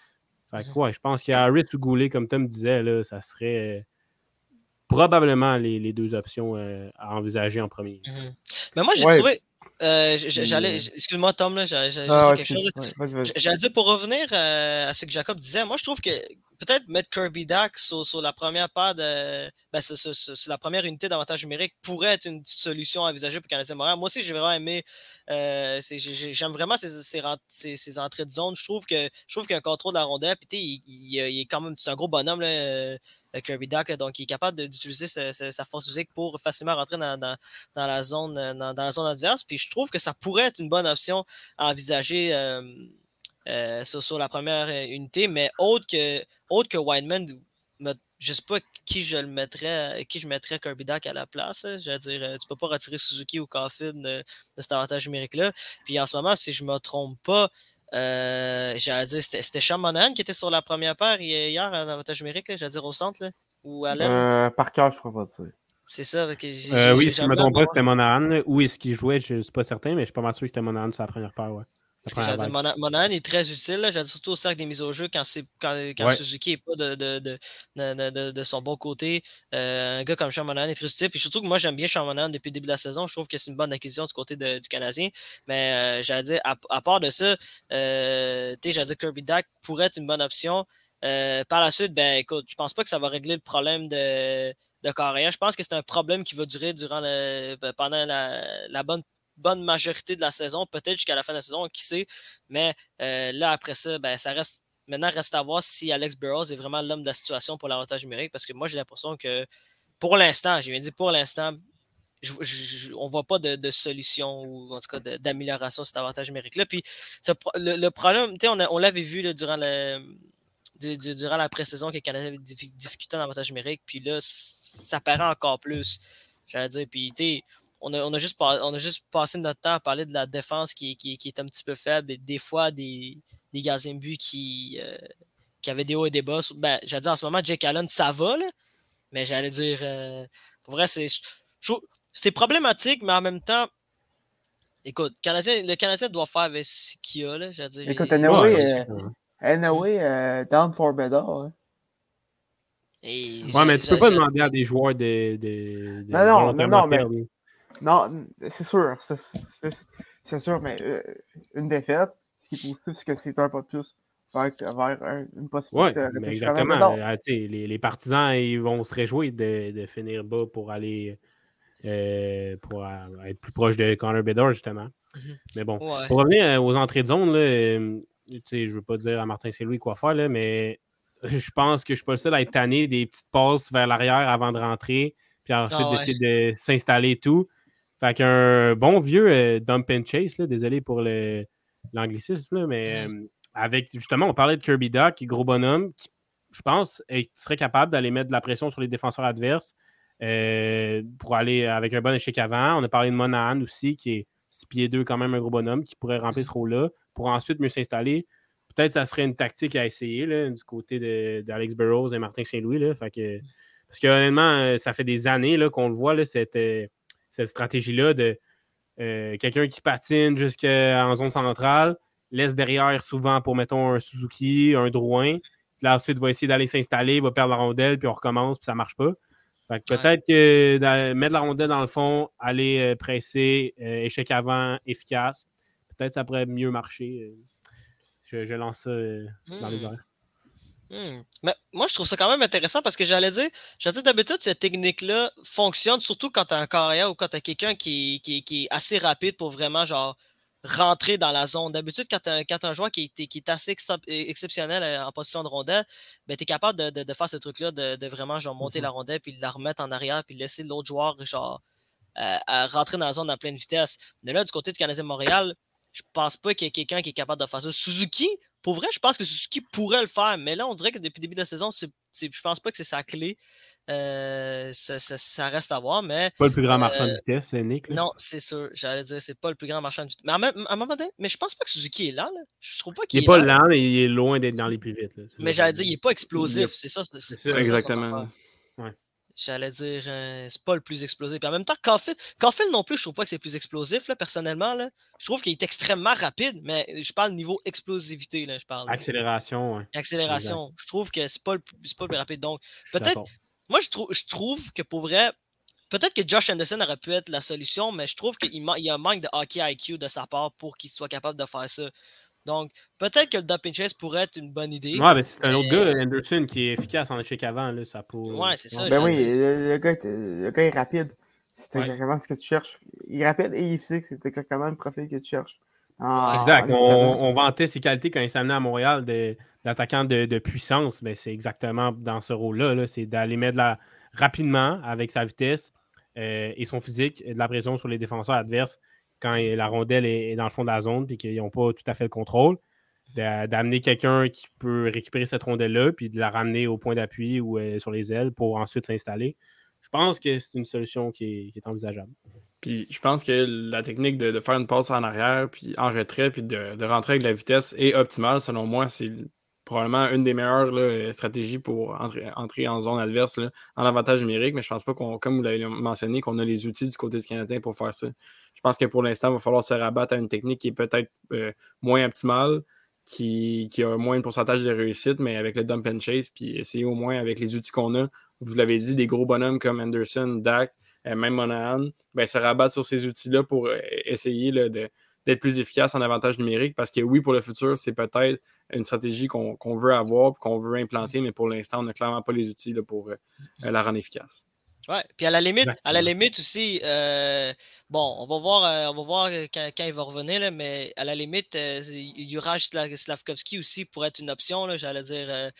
Fait que, ouais, je pense qu'il y a Harris ou Goulet, comme Tom disait, là, ça serait euh, probablement les, deux options euh, à envisager en premier. Mhm. Mais moi, j'ai trouvé. Euh, j'allais, excuse-moi Tom, là, j'allais ah, quelque chose. J'allais dire pour revenir à ce que Jacob disait, moi je trouve que peut-être mettre Kirby Dax sur, la première part. Ben, sur, la première unité d'avantage numérique pourrait être une solution envisagée pour Canadien Montréal. Moi aussi, j'ai vraiment aimé. Euh, j'aime vraiment ces, entrées de zone. Je trouve que je trouve a un contrôle de la rondelle. Puis, il, il, est quand même. Un gros bonhomme, là, euh, Kirby Dax. donc, il est capable d'utiliser sa, force physique pour facilement rentrer dans, la, zone, dans, la zone adverse. Puis, je trouve que ça pourrait être une bonne option à envisager. Euh, euh, sur, la première euh, unité, mais autre que, autre que Wineman, je ne sais pas qui je le mettrais, qui je mettrais Kirby Duck à la place. Je veux dire, euh, tu peux pas retirer Suzuki ou Caulfield de, cet avantage numérique-là. Puis en ce moment, si je ne me trompe pas, j'allais dire, c'était Sean Monahan qui était sur la première paire hier en avantage numérique, j'allais dire au centre, là, ou à l'aile. par cœur, je ne crois pas dire. C'est ça. oui, si je ne me trompe pas, c'était Monahan. Où est-ce qu'il jouait, je ne suis pas certain, mais je suis pas mal sûr que c'était Monahan sur la première paire. Ouais. Parce que Monahan est très utile, j'ai surtout au cercle des mises au jeu quand, quand, quand Suzuki n'est pas de, de, de, de, son bon côté. Euh, un gars comme Sean Monahan est très utile. Puis surtout que moi, j'aime bien Sean Monahan depuis le début de la saison. Je trouve que c'est une bonne acquisition du côté du Canadien. Mais euh, j'allais dire, à, part de ça, euh, j'allais dire Kirby Dak pourrait être une bonne option. Euh, par la suite, ben écoute, je pense pas que ça va régler le problème de, de carrière. Je pense que c'est un problème qui va durer durant le, pendant la, la bonne bonne majorité de la saison, peut-être jusqu'à la fin de la saison, qui sait. Mais euh, là, après ça, ben, ça reste Maintenant, reste à voir si Alex Burrows est vraiment l'homme de la situation pour l'avantage numérique, parce que moi, j'ai l'impression que pour l'instant, j'ai bien dit pour l'instant, on ne voit pas de, solution ou en tout cas d'amélioration de cet avantage numérique-là. Puis le, problème, on, on l'avait vu durant, durant la pré-saison que le Canadien avait des difficultés en avantage numérique, puis là, ça paraît encore plus. J'allais dire, puis on a, on, a juste on a juste passé notre temps à parler de la défense qui, qui, est un petit peu faible et des fois des, des gardiens de but qui, euh, qui avaient des hauts et des bas. Ben, j'allais dire en ce moment, Jake Allen, ça va, mais j'allais dire, euh, pour vrai, c'est c'est problématique, mais en même temps, écoute, le Canadien doit faire avec ce qu'il a. Là, dire, écoute, anyway, anyway euh, down for better. Hein. ouais, mais tu peux pas demander à des joueurs de. de, de non, non, non, mais. Non, c'est sûr. C'est sûr, mais euh, une défaite, ce qui est positif, c'est que c'est un pas de plus vers, vers une possibilité. Oui, exactement. Euh, les, les, partisans, ils vont se réjouir de, de finir bas pour aller euh, pour être plus proche de Connor Bedard, justement. Mhm. Mais bon, pour revenir aux entrées de zone, là, je ne veux pas dire à Martin Saint-Louis quoi faire, là, mais je pense que je ne suis pas le seul à être tanné des petites passes vers l'arrière avant de rentrer, puis ensuite ah d'essayer de s'installer et tout. Fait qu'un bon vieux dump and chase, là, désolé pour l'anglicisme, mais mhm. avec justement, on parlait de Kirby Duck, gros bonhomme, qui, je pense, serait capable d'aller mettre de la pression sur les défenseurs adverses, euh, pour aller avec un bon échec avant. On a parlé de Monahan aussi, qui est 6 pieds 2, quand même un gros bonhomme, qui pourrait remplir ce rôle-là pour ensuite mieux s'installer. Peut-être que ça serait une tactique à essayer là, du côté d'Alex Burrows et Martin Saint-Louis. parce que honnêtement, euh, ça fait des années qu'on le voit, là, cette, euh, cette stratégie-là de quelqu'un qui patine jusqu'en zone centrale, laisse derrière souvent pour, mettons, un Suzuki, un Drouin. Là, ensuite, va essayer d'aller s'installer, va perdre la rondelle, puis on recommence, puis ça ne marche pas peut-être que mettre la rondelle dans le fond, aller euh, presser, euh, échec avant, efficace, peut-être ça pourrait mieux marcher. Euh. Je, lance ça dans les hmm. airs. Hmm. Mais moi, je trouve ça quand même intéressant parce que j'allais dire, j'allais dire d'habitude, cette technique-là fonctionne surtout quand tu as un carrière ou quand tu as quelqu'un qui, qui, est assez rapide pour vraiment genre rentrer dans la zone. D'habitude, quand tu as, un joueur qui est, qui est assez exceptionnel euh, en position de rondelle, ben, tu es capable de, de, faire ce truc-là, de, de, vraiment genre, monter mm-hmm. la rondelle, puis de la remettre en arrière, puis laisser l'autre joueur genre, euh, à rentrer dans la zone à pleine vitesse. Mais là, du côté du Canadien Montréal, je pense pas qu'il y ait quelqu'un qui est capable de faire ça. Suzuki, pour vrai, je pense que Suzuki pourrait le faire, mais là, on dirait que depuis le début de la saison, c'est, je pense pas que c'est sa clé. Euh, ça, reste à voir, mais. Pas le plus grand marchand de euh, vitesse, c'est Nick. Non, c'est sûr. J'allais dire, c'est pas le plus grand marchand de vitesse. Mais à, un moment donné, mais je pense pas que Suzuki est là. Je trouve pas qu'il est. Il est pas lent, mais il est loin d'être dans les plus vite. Mais j'allais dire, il est pas explosif. C'est ça. C'est exactement. J'allais dire, euh, c'est pas le plus explosif. Puis en même temps, Caulfield, non plus, je trouve pas que c'est le plus explosif, là, personnellement. Là. Je trouve qu'il est extrêmement rapide, mais je parle niveau explosivité, là, je parle. Accélération, oui. Accélération. Je trouve que c'est pas, le, pas le plus rapide. Donc, peut-être. Moi, je, trouve je trouve que pour vrai, peut-être que Josh Anderson aurait pu être la solution, mais je trouve qu'il y a un manque de hockey IQ de sa part pour qu'il soit capable de faire ça. Donc, peut-être que le Dumping Chase pourrait être une bonne idée. Ouais, mais c'est un autre gars, Anderson, qui est efficace en échec avant. Là, ça peut... Ouais, c'est ça. Ben oui, le, gars, le, gars, est rapide. C'est exactement ce que tu cherches. Il est rapide et il est physique. C'est exactement le profil que tu cherches. Ah, exact. On, vantait ses qualités quand il s'amenait à Montréal d'attaquant de, de, puissance. Mais c'est exactement dans ce rôle-là. -là, c'est d'aller mettre la, rapidement avec sa vitesse euh, et son physique de la pression sur les défenseurs adverses quand la rondelle est, dans le fond de la zone et qu'ils n'ont pas tout à fait le contrôle. D'amener quelqu'un qui peut récupérer cette rondelle-là puis de la ramener au point d'appui ou euh, sur les ailes pour ensuite s'installer. Je pense que c'est une solution qui est envisageable. Puis je pense que la technique de, faire une passe en arrière, puis en retrait, puis de, rentrer avec la vitesse est optimale. Selon moi, c'est probablement une des meilleures stratégies pour entrer, en zone adverse en avantage numérique. Mais je pense pas qu'on, comme vous l'avez mentionné, qu'on a les outils du côté du Canadien pour faire ça. Je pense que pour l'instant, il va falloir se rabattre à une technique qui est peut-être euh, moins optimale, qui, a moins de pourcentage de réussite, mais avec le dump and chase, puis essayer au moins avec les outils qu'on a. Vous l'avez dit, des gros bonhommes comme Anderson, Dak, euh, même Monahan, ben, se rabattre sur ces outils-là pour euh, essayer d'être plus efficace en avantage numérique parce que oui, pour le futur, c'est peut-être une stratégie qu'on veut avoir qu'on veut implanter, mais pour l'instant, on n'a clairement pas les outils pour la rendre efficace. Ouais, puis à la limite, à la limite aussi, euh, bon, on va voir, euh, on va voir euh, quand, quand il va revenir, là, mais à la limite, euh, Juraj Sla- Slavkovski aussi pourrait être une option. J'allais dire,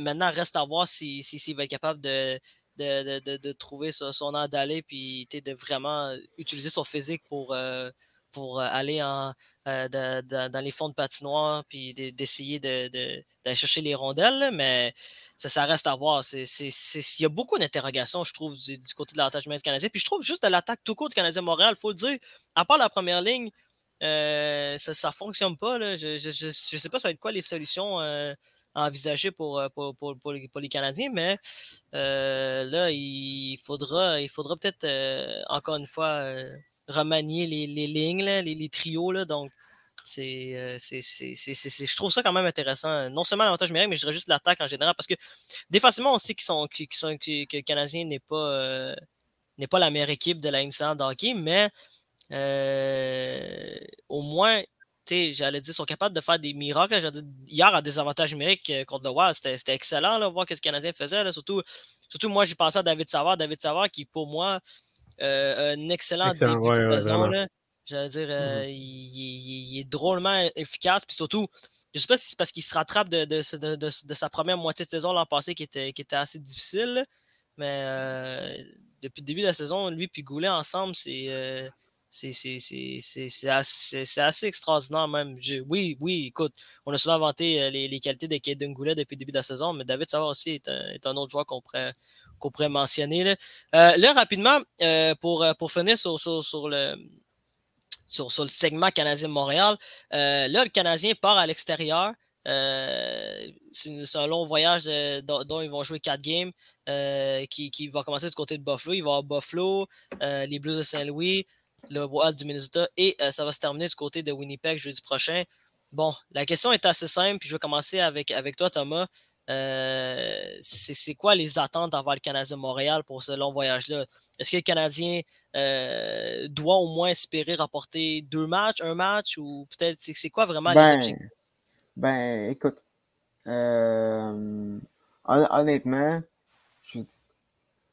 maintenant, reste à voir s'il si, va être capable de, de, de, de- trouver son, son air d'aller, puis de vraiment utiliser son physique pour, pour euh, aller euh, dans les fonds de patinoire, puis de- d'essayer de, de- d'aller chercher les rondelles, mais ça, reste à voir. Il y a beaucoup d'interrogations, je trouve, du, côté de l'attachement canadien. Puis je trouve juste de l'attaque tout court du Canadien Montréal, il faut le dire. À part la première ligne, euh, ça ne fonctionne pas. Là. Je ne je, je, sais pas ça va être quoi les solutions euh, à envisager pour, pour, pour, pour les, Canadiens, mais là, il faudra, il faudra peut-être encore une fois remanier les, les lignes, les, les trios. Là, donc, euh, je trouve ça quand même intéressant. Non seulement l'avantage numérique, mais je dirais juste l'attaque en général. Parce que défensivement, on sait sont, sont, que, le Canadien n'est pas, euh, pas la meilleure équipe de la nationale de hockey, mais euh, au moins, j'allais dire, ils sont capables de faire des miracles. hier, à désavantage numérique euh, contre le Wild, c'était, excellent, là, voir ce que le Canadien faisait. là. Surtout, surtout, moi, j'ai pensé à David Savard. David Savard, qui, pour moi, un excellent, Excellent, début ouais, de saison. J'allais dire, euh, il, il- il est drôlement efficace. Puis surtout, je sais pas si c'est parce qu'il se rattrape de, de, de- sa première moitié de saison l'an passé qui était, qui était assez difficile. Mais euh, depuis le début de la saison, lui et Goulet ensemble, c'est euh, c'est assez, assez extraordinaire même. Je- oui, oui, écoute, on a souvent vanté euh, les, les qualités de Kaden Goulet depuis le début de la saison, mais David Savard aussi est un, est un autre joueur qu'on pourrait, qu'on pourrait mentionner. Là, Euh, là rapidement, euh, pour, euh, pour finir sur, sur, le, sur, sur le segment Canadien-Montréal. Là, le Canadien part à l'extérieur. C'est un long voyage dont, ils vont jouer quatre games qui, qui va commencer du côté de Buffalo. Il va avoir Buffalo, les Blues de Saint-Louis, le Wild du Minnesota et ça va se terminer du côté de Winnipeg jeudi prochain. Bon, la question est assez simple, puis je vais commencer avec, avec toi, Thomas. Euh, c'est quoi les attentes envers le Canadien Montréal pour ce long voyage-là? Est-ce que le Canadien euh, doit au moins espérer rapporter deux matchs, un match, ou peut-être c'est quoi vraiment les Ben, objectifs? ben, écoute, euh, hon- honnêtement, je,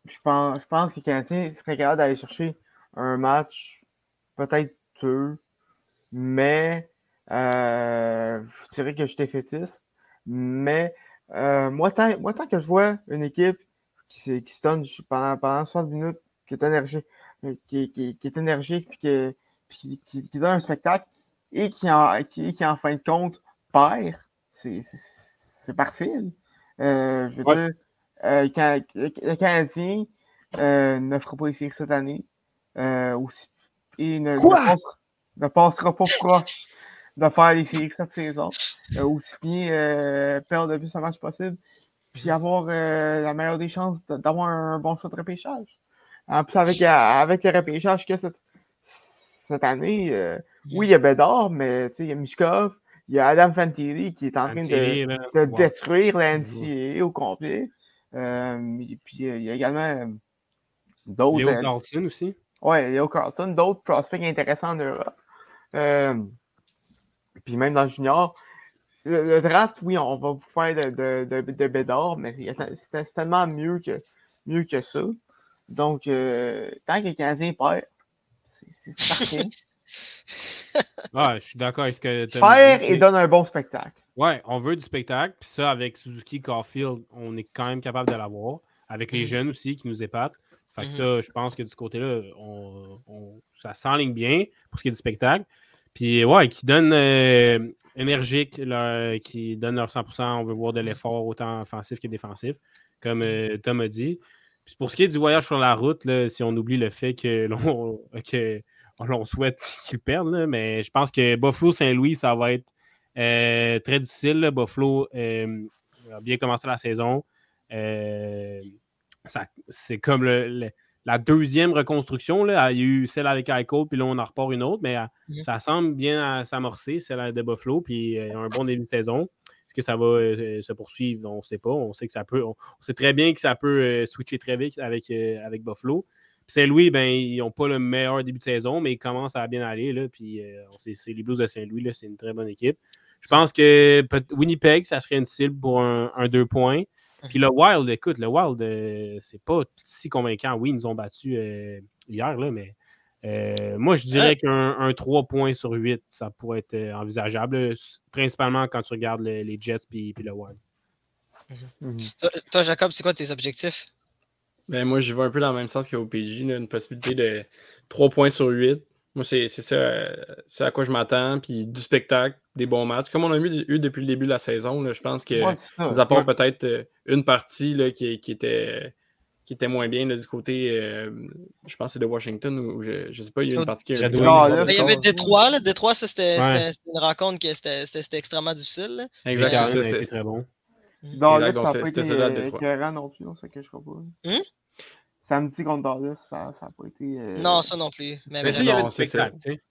je pense, je pense que le Canadien serait capable d'aller chercher un match, peut-être deux, mais je dirais que je suis défaitiste. Mais euh, moi, tant, moi, tant que je vois une équipe qui, se- qui se donne pendant, pendant 60 minutes, qui est énergique, qui, qui- qui est énergique, puis, que- puis qui, donne un spectacle, et qui en, qui, qui, en fin de compte perd, c'est parfait. Euh, je veux Ouais. dire, euh, quand- le Canadien euh, ne fera pas séries cette année. Euh, aussi, et ne, ne Quoi? passera, ne passera pas proche de faire les séries cette saison. Euh, aussi bien euh, perdre le plus de matchs possible, puis avoir euh, la meilleure des chances d'avoir un bon choix de repêchage. En plus, avec, avec le repêchage qu'il y a cette, cette année, euh, oui, il y a Bédard, mais il y a Mishkov, il y a Adam Fantilli qui est en train de, là, de wow. détruire la NCAA au complet. Euh, et puis il y a également d'autres. Léo Carlson aussi. Ouais, Léo Carlson, d'autres prospects intéressants en Europe. Euh, puis même dans le junior. Le, le draft, oui, on va vous faire de, de, de, de Bédard, mais c'est c'est- c'est tellement mieux que, mieux que ça. Donc, euh, tant que les Canadiens perdent, c'est parfait. Ah, je suis d'accord avec ce que tu Faire et donne un bon spectacle. Ouais, on veut du spectacle. Puis ça, avec Suzuki Caulfield, on est quand même capable de l'avoir. Avec les Mhm. jeunes aussi qui nous épatent. Fait que Mhm. ça, je pense que du côté-là, on, on- ça s'enligne bien pour ce qui est du spectacle. Puis ouais, qui donne euh, énergique, qui donne leur 100%. On veut voir de l'effort autant offensif que défensif, comme euh, Tom a dit. Puis pour ce qui est du voyage sur la route, si on oublie le fait que l'on que l'on souhaite qu'ils perdent, mais je pense que Buffalo-Saint-Louis, ça va être euh, très difficile. Buffalo a bien commencé la saison. C'est comme le- la deuxième reconstruction. Là. Il y a eu celle avec Eichel, puis là, on en repart une autre, mais euh, Mhm. ça semble bien euh, s'amorcer, celle de Buffalo, puis euh, un bon début de saison. Est-ce que ça va euh, se poursuivre? On ne sait pas. On sait que ça peut. On, on sait très bien que ça peut euh, switcher très vite avec, euh, avec Buffalo. Puis Saint-Louis, ben, ils n'ont pas le meilleur début de saison, mais ils commencent à bien aller. Là, puis c'est les Blues de Saint-Louis, c'est une très bonne équipe. Je pense que Winnipeg, ça serait une cible pour un, un deux points. Puis le Wild, écoute, le Wild, euh, c'est pas si convaincant. Oui, ils nous ont battus euh, hier, là, mais euh, moi, je dirais qu'un un 3 points sur 8, ça pourrait être envisageable, principalement quand tu regardes le- les Jets puis, puis le Wild. Mhm. Toi, toi, Jacob, c'est quoi tes objectifs? Ben, moi, j'y vais un peu dans le même sens qu'au PJ, une possibilité de 3 points sur 8. Moi, c'est c'est ça, c'est à quoi je m'attends. Puis du spectacle, des bons matchs. Comme on a eu, eu depuis le début de la saison, là, je pense que, Ouais, à part peut-être euh, une partie là, qui, qui était, qui était moins bien là, du côté, euh, je pense que c'est de Washington, ou je, je sais pas, il y a une partie qui a. Ah, là, il y avait Détroit, là. Détroit, ça, c'était Ouais. c'était- c'était une rencontre qui c'était c'était- c'était extrêmement difficile. là. Exact, Caroline c'est a ça, été c'est- très bon. Dallas, Exact, donc ça n'a pas c'était été euh, Détroit. écœurant non plus, on se cachera pas. Hum? Samedi contre Dallas, ça n'a pas été. euh, Non, ça non plus. Mais Mais ça, il y vraiment. avait non, du c'est ça. spectacle, tu sais.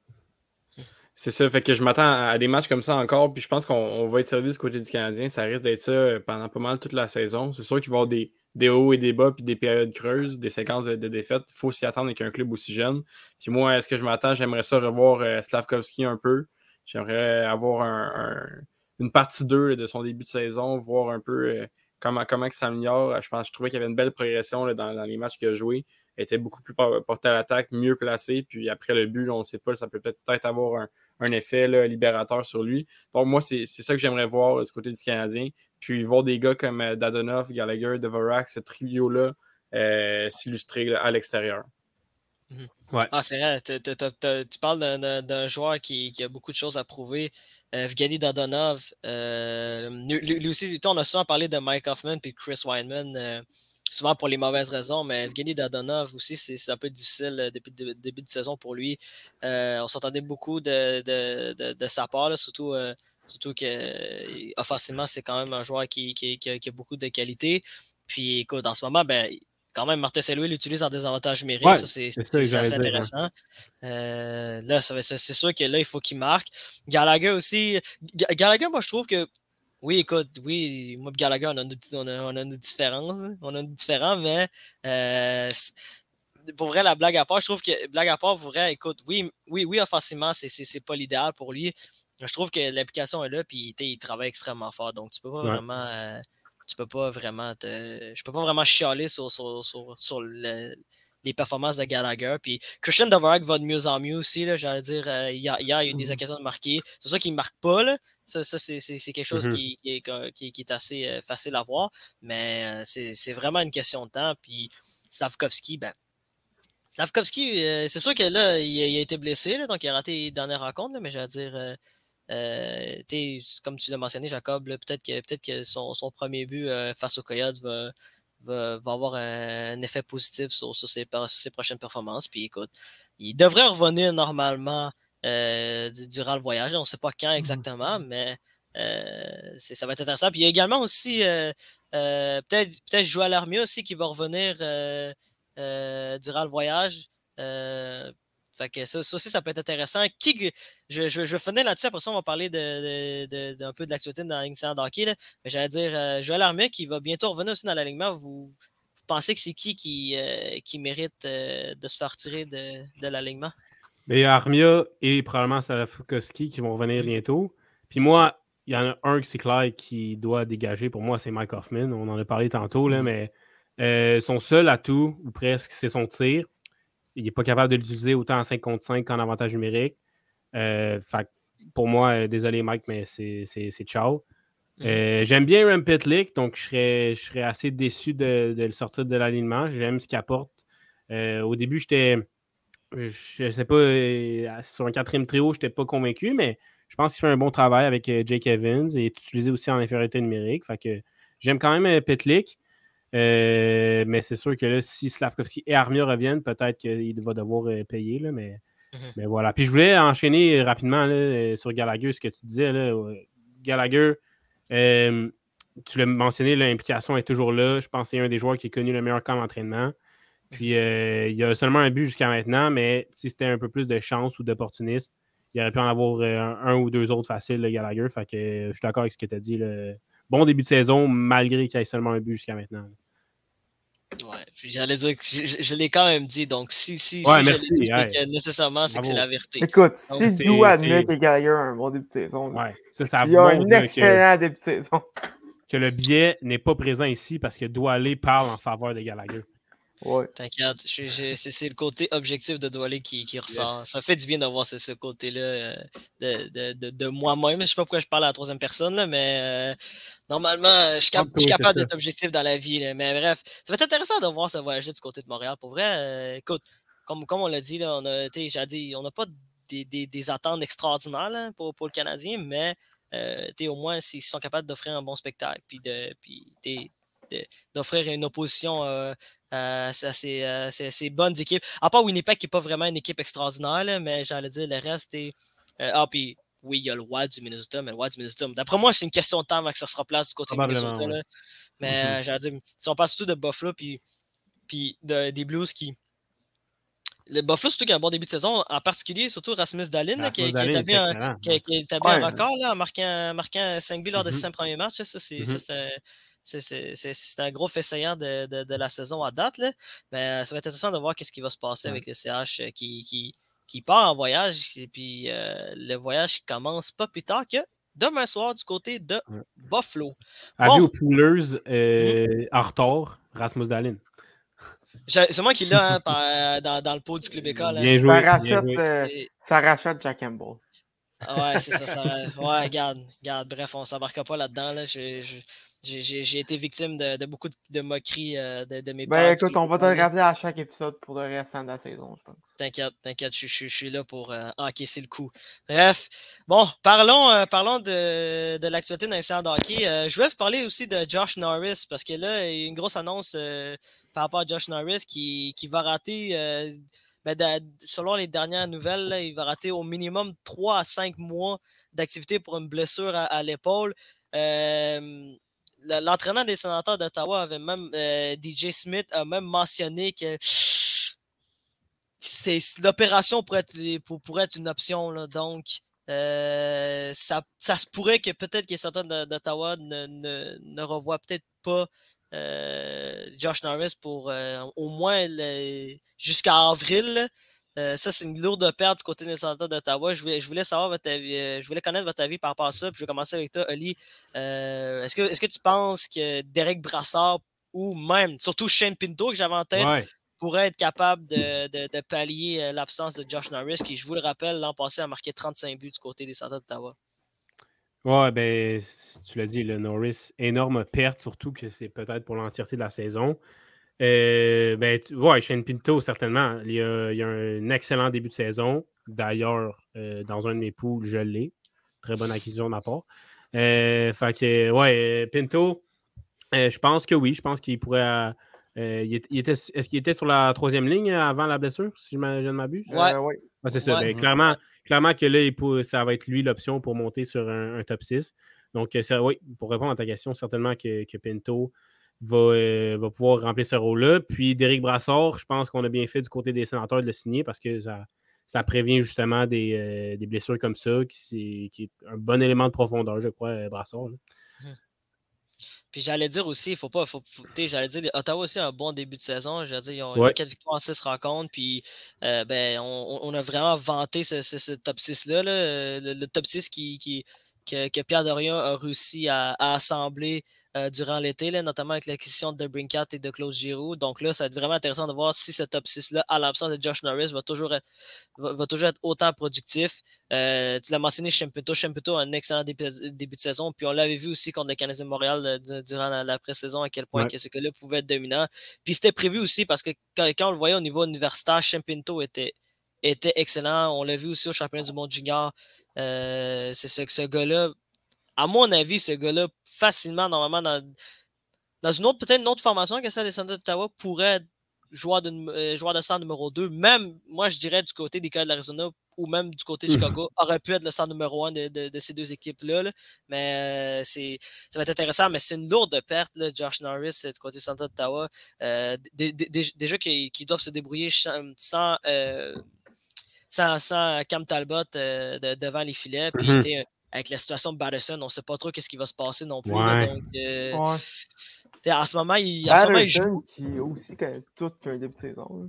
C'est ça, fait que je m'attends à des matchs comme ça encore, puis je pense qu'on on va être servi du côté du Canadien. Ça risque d'être ça euh, pendant pas mal toute la saison. C'est sûr qu'il va y avoir des, des hauts et des bas, puis des périodes creuses, des séquences de, de défaites. Il faut s'y attendre avec un club aussi jeune. Puis moi, est-ce que je m'attends? J'aimerais ça revoir euh, Slavkovski un peu. J'aimerais avoir un- un- une partie 2 de son début de saison, voir un peu euh, comment, comment il s'améliore. Je pense je trouvais qu'il y avait une belle progression là, dans, dans les matchs qu'il a joués. Il était beaucoup plus por- porté à l'attaque, mieux placé. Puis après le but, on ne sait pas, ça peut peut-être avoir un, un effet là, libérateur sur lui. Donc, moi, c'est c'est ça que j'aimerais voir euh, du côté du Canadien. Puis voir des gars comme euh, Dadonov, Gallagher, Devorak, ce trio-là euh, s'illustrer à l'extérieur. Ah, c'est vrai. tu parles d'un- joueur qui, qui a beaucoup de choses à prouver. Euh, Evgeny Dadonov, euh, lui, aussi, on a souvent parlé de Mike Hoffman et Chris Weinman, euh, souvent pour les mauvaises raisons, mais Evgeny Dadonov aussi, c'est un peu difficile depuis le début de saison pour lui. On s'entendait beaucoup de, sa part, surtout, euh, surtout que c'est quand même un joueur qui a beaucoup de qualité. Puis écoute, en ce moment, ben, quand même, Martin Saint-Louis l'utilise en désavantage numérique. Ouais, ça, c'est hein. intéressant. Euh, là, c'est sûr que là, il faut qu'il marque. Gallagher aussi. Ga- Gallagher, moi, je trouve que. Oui, écoute, oui, moi et Gallagher, on a, on a, on a une différence. hein. On a une différence, mais euh, pour vrai, la blague à part, je trouve que blague à part, pour vrai, écoute, oui, oui, oui, offensivement, c'est- pas l'idéal pour lui. Je trouve que l'application est là, puis il travaille extrêmement fort. Donc, tu peux pas Ouais. vraiment. euh, tu peux pas vraiment te. Je peux pas vraiment chialer sur, sur, sur, sur le- les performances de Gallagher. Puis Christian Dvorak va de mieux en mieux aussi. J'allais dire, euh, hier, il y a eu des Mhm. occasions de marquer. C'est sûr qu'il ne marque pas. Là. Ça, ça c'est quelque chose Mhm. qui, qui est, que- qui- qui est assez euh, facile à voir. Mais euh, c'est vraiment une question de temps. Puis Slavkovski, ben. Slavkovski, euh, c'est sûr que là, il a, il a été blessé, là, donc il a raté les dernières rencontres, là, mais j'allais dire, euh, comme tu l'as mentionné, Jacob, peut-être que, peut que son, son premier but euh, face au Coyote va, va, va avoir un, un effet positif sur, sur ses, per- ses prochaines performances. Puis écoute, il devrait revenir normalement euh, du- durant le voyage. On ne sait pas quand exactement, mais ça va être intéressant. Puis il y a également aussi peut-être peut jouer à l'armée aussi qui va revenir durant le voyage. Euh, fait que ça, ça aussi, ça peut être intéressant. Qui, je, je, je vais finir là-dessus, après ça, on va parler de, de, de- d'un peu de l'actualité dans l'incident d'hockey. Mais j'allais dire, euh, Joël Armia qui va bientôt revenir aussi dans l'alignement. Vous, vous pensez que c'est qui qui, euh, qui mérite euh, de se faire tirer de, de l'alignement? Mais il y a Armia et probablement Salafukowski qui vont revenir bientôt. Puis moi, il y en a un que c'est clair qui doit dégager. Pour moi, c'est Mike Hoffman. On en a parlé tantôt, là, mais euh, son seul atout, ou presque, c'est son tir. Il n'est pas capable de l'utiliser autant en 5 contre 5 qu'en avantage numérique. Euh, fait pour moi, euh, désolé Mike, mais c'est ciao. Euh, J'aime bien Rem Pitlick, donc je serais, je serais assez déçu de, de le sortir de l'alignement. J'aime ce qu'il apporte. Euh, au début, j'étais je sais pas, sur un quatrième trio, je n'étais pas convaincu, mais je pense qu'il fait un bon travail avec Jake Evans et est utilisé aussi en infériorité numérique. Fait que j'aime quand même Petlik. Euh, mais c'est sûr que là, si Slavkovski et Armia reviennent, peut-être qu'il va devoir euh, payer. Là, mais, Mhm. mais voilà. Puis je voulais enchaîner rapidement là, euh, sur Gallagher, ce que tu disais. Là. Gallagher, euh, tu l'as mentionné, l'implication est toujours là. Je pense que c'est un des joueurs qui a connu le meilleur camp d'entraînement. Puis euh, il y a seulement un but jusqu'à maintenant, mais si c'était un peu plus de chance ou d'opportunisme, il aurait pu en avoir un, un ou deux autres faciles, le Gallagher. Fait que je suis d'accord avec ce que tu as dit. Bon début de saison, malgré qu'il y ait seulement un but jusqu'à maintenant. Ouais, puis j'allais dire que je, je- je l'ai quand même dit, donc si, si, Ouais, si merci, je l'ai dit, c'est ouais. que nécessairement, c'est que c'est la vérité. Écoute, Donc, si c'est- Duo admet que Gallagher a un bon début de saison, Ouais, ça, ça il y a un là, que excellent début de saison. que le biais n'est pas présent ici parce que Doualé parle en faveur de Gallagher. Ouais. T'inquiète, c'est le côté objectif de Doualé qui, qui ressort. Ça fait du bien d'avoir ce, ce côté-là euh, de, de, de, de moi-même. Je sais pas pourquoi je parle à la troisième personne, là, mais euh, normalement, je suis, cap- oui, capable d'être objectif dans la vie. là. Mais bref, ça va être intéressant de voir ce voyager du côté de Montréal. Pour vrai, euh, écoute, comme, comme on l'a dit, là, on a, dit, on n'a pas des, des, des attentes extraordinaires là, pour, pour le Canadien, mais euh, au moins, s'ils sont capables d'offrir un bon spectacle, puis de, puis, d'offrir une opposition euh, à, à ces, à ces- ces bonnes équipes. À part Winnipeg, qui n'est pas vraiment une équipe extraordinaire, là, mais j'allais dire, le reste est. euh, ah, puis oui, il y a le Wild du Minnesota, mais le Wild du Minnesota, d'après moi, c'est une question de temps avant que ça se replace du côté du Minnesota. ouais. là. Mais Mhm. euh, j'allais dire, si on parle surtout de Buffalo, puis, puis de- des Blues qui. Le Buffalo, surtout qui a un bon début de saison, en particulier, surtout Rasmus Dalin, là, qui, qui a établi un, qui a, qui a établi Ouais. un record là, en marquant, marquant 5 buts lors de ses 5 premiers matchs. Ça, c'est Mhm. C'est un- c'est- c'est- c'est- c'est un gros fait saillant de, de- de la saison à date. Là. Mais ça va être intéressant de voir ce qui va se passer Ouais. avec le CH euh, qui, qui, qui part en voyage. Et puis euh, le voyage commence pas plus tard que demain soir du côté de Ouais. Buffalo. Avis Bon. aux Poolers euh, en retard, Rasmus Dahlin. J'ai- C'est moi qui l'ai hein, euh, dans, dans le pot du club école. hein. Bien Ça joué. bien rachète, joué. euh, ça rachète Jack Campbell. Ouais, c'est ça, ça. Ouais, garde, garde. Bref, on s'embarquera pas là-dedans. Là. Je- je- J'ai été victime de, de beaucoup de, moqueries euh, de, de mes Ben écoute, on va te le rappeler à chaque épisode pour le restant de la saison, je pense. T'inquiète, t'inquiète, je, je- je suis là pour euh, encaisser le coup. Bref, bon, parlons, euh, parlons de, de l'actualité salles de hockey. Je vais vous parler aussi de Josh Norris parce que là, il y a une grosse annonce par rapport à Josh Norris qui, qui va rater, ben, de- selon les dernières nouvelles, là, il va rater au minimum 3 à 5 mois d'activité pour une blessure à, à l'épaule. Euh, L'entraîneur des sénateurs d'Ottawa avait même, euh, DJ Smith a même mentionné que l'opération pourrait être, une option. Là, donc, euh, ça, ça se pourrait que peut-être que certains d'Ottawa ne, ne, revoient peut-être pas euh, Josh Norris pour au moins jusqu'à avril. Euh, ça, c'est une lourde perte du côté des sénateurs d'Ottawa. Je voulais, je voulais savoir votre avis, euh, je voulais connaître votre avis par rapport à ça. Puis je vais commencer avec toi, Oli. Euh, est-ce, que, est-ce que tu penses que Derek Brassard ou même, surtout Shane Pinto, que j'avais en tête, Ouais. pourrait être capable de, de- de pallier l'absence de Josh Norris, qui, je vous le rappelle, l'an passé a marqué 35 buts du côté des Centres d'Ottawa. Ouais, ben, tu l'as dit, le Norris, énorme perte, surtout que c'est peut-être pour l'entièreté de la saison. Euh, ben, tu- ouais, Shane Pinto, certainement. Il y, a, il y a un excellent début de saison. D'ailleurs, euh, dans un de mes poules, je l'ai. Très bonne acquisition de ma part. Euh, fait que, ouais, Pinto, euh, je pense que oui. Je pense qu'il pourrait. il était, est-ce qu'il était sur la troisième ligne avant la blessure, si je ne je ne m'abuse? Ouais. Euh, ouais. Ah, c'est ça. Ouais. Ben, clairement, clairement que là, il peut- ça va être lui l'option pour monter sur un, un top 6. Donc, ça- oui, pour répondre à ta question, certainement que, que Pinto va, euh, va pouvoir remplir ce rôle-là. Puis, Derek Brassard, je pense qu'on a bien fait du côté des sénateurs de le signer parce que ça, ça prévient justement des, euh, des blessures comme ça, qui, c'est- qui est un bon élément de profondeur, je crois, euh, Brassard. là. Puis j'allais dire aussi, il faut pas. Faut, j'allais dire, Ottawa aussi a un bon début de saison. J'allais dire, ils ont Ouais. 4 victoires en 6 rencontres. Puis euh, ben, on, on a vraiment vanté ce, ce- ce top 6-là. là, euh, le, le top 6 qui, qui, que, que Pierre Dorion a réussi à, à assembler euh, durant l'été, là, notamment avec l'acquisition de Brinkat et de Claude Giroux. Donc là, ça va être vraiment intéressant de voir si ce top 6-là, à l'absence de Josh Norris, va toujours être, va, va toujours être autant productif. Euh, tu l'as mentionné, Chempito. Chempito a un excellent début, début de saison. Puis on l'avait vu aussi contre le Canadien de Montréal euh, du- durant la, la pré-saison, à quel point Ouais. que ce gars-là pouvait être dominant. Puis c'était prévu aussi parce que quand, quand on le voyait au niveau universitaire, Chempinto était, était excellent. On l'a vu aussi au championnat du monde junior. Euh, c'est ce, ce gars-là, à mon avis, ce gars-là, facilement, normalement, dans, dans une autre, peut-être une autre formation que celle des Sanders d'Ottawa, pourrait être joueur de, euh, joueur de centre numéro 2. Même, moi, je dirais du côté des Coyotes de l'Arizona ou même du côté de Mhm. Chicago, aurait pu être le centre numéro 1 de, de- de ces deux équipes-là. là. Mais euh, c'est, ça va être intéressant, mais c'est une lourde perte, là, Josh Norris, du côté de Santa d'Ottawa. Euh, déjà qu'ils qu'ils doivent se débrouiller sans, sans, euh, sans, sans Cam Talbot euh, de- devant les filets. Puis Mhm. t'sais, avec la situation de Batterson, on ne sait pas trop qu'est-ce qui va se passer non plus. là. Donc, euh, Ouais. en ce moment, il, en ce moment, il joue. Qui aussi que tout un début de saison. hein.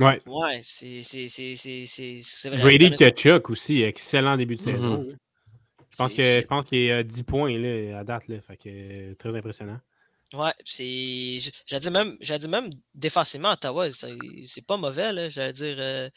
Ouais. Ouais, c'est c'est- c'est- c'est- c'est- c'est vrai. Brady Kachuk aussi, excellent début de saison. là. Je pense que C'est- je pense qu'il est à 10 points là, à date. Là, fait que, euh, très impressionnant. Ouais, c'est. J'allais dire même, dire même défensivement, Ottawa, c'est c'est pas mauvais, là. J'allais dire. euh,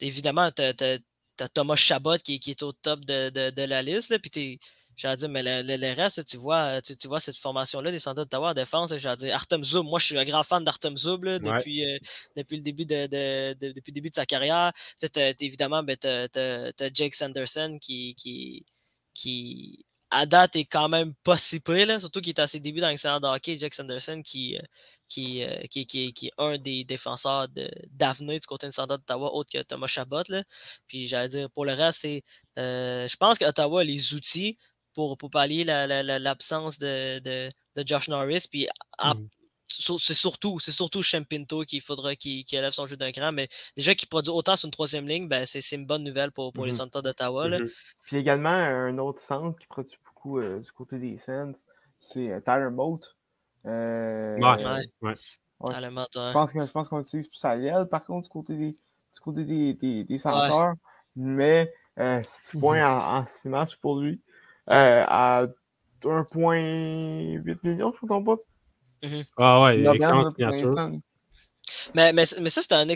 évidemment, t'as t'as- t'as Thomas Chabot qui, qui est au top de, de- de la liste, là. Puis. J'allais dire, mais le, le- le reste, tu vois, tu, tu vois cette formation-là des Sanders d'Ottawa en défense. J'allais dire, Artem Zub, moi je suis un grand fan d'Artem Zub là, Ouais. depuis, euh, depuis, le début de, de- de- depuis le début de sa carrière. Tu t'as- évidemment, ben, t'as- t'as Jake Sanderson qui, qui, qui, à date, est quand même pas si près, là, surtout qu'il est à ses débuts dans l'excellent hockey. Jake Sanderson, qui, euh, qui, euh, qui, qui, qui est un des défenseurs de- d'avenir du côté de Sanders d'Ottawa, autre que Thomas Chabot. Là. Puis j'allais dire, pour le reste, euh, je pense qu'Ottawa a les outils pour, pour pallier la- la- l'absence de, de, Josh Norris. Puis c'est surtout, c'est surtout Shem Pinto qu'il faudra qu'il qu'il élève son jeu d'un cran. Mais déjà qu'il produit autant sur une troisième ligne, ben, c'est c'est une bonne nouvelle pour, pour les Mhm. Sanders d'Ottawa. là. Mhm. Puis également, un autre centre qui produit beaucoup euh, du côté des Sens, c'est euh, Tyler Mote. Euh, Ouais, Ouais. ouais. Ouais. Je ouais. pense que- je pense qu'on utilise plus à l'aile, par contre, du côté des, du côté des, des, des centres. Mais 6 Mhm. points en 6 matchs pour lui. Euh, à 1,8 million, je ne me trompe pas. Ah ouais, excellente signature. Mais, mais, mais ça, c'est un.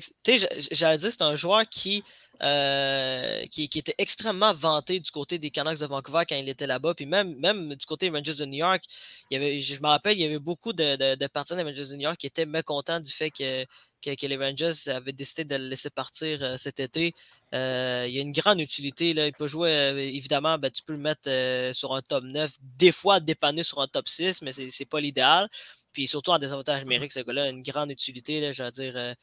j'allais dire, c'est un joueur qui, euh, qui, qui était extrêmement vanté du côté des Canucks de Vancouver quand il était là-bas. Puis même, même du côté des Rangers de New York, il y avait, je me rappelle, il y avait beaucoup de, de, de partisans des Rangers de New York qui étaient mécontents du fait que, que, que les Rangers avaient décidé de le laisser partir euh, cet été. Euh, il y a une grande utilité. Là. Il peut jouer, évidemment, ben, tu peux le mettre euh, sur un top 9, des fois dépanner sur un top 6, mais c'est pas l'idéal. Puis surtout en désavantage numérique, ce gars-là a une grande utilité. Là, je veux dire, euh,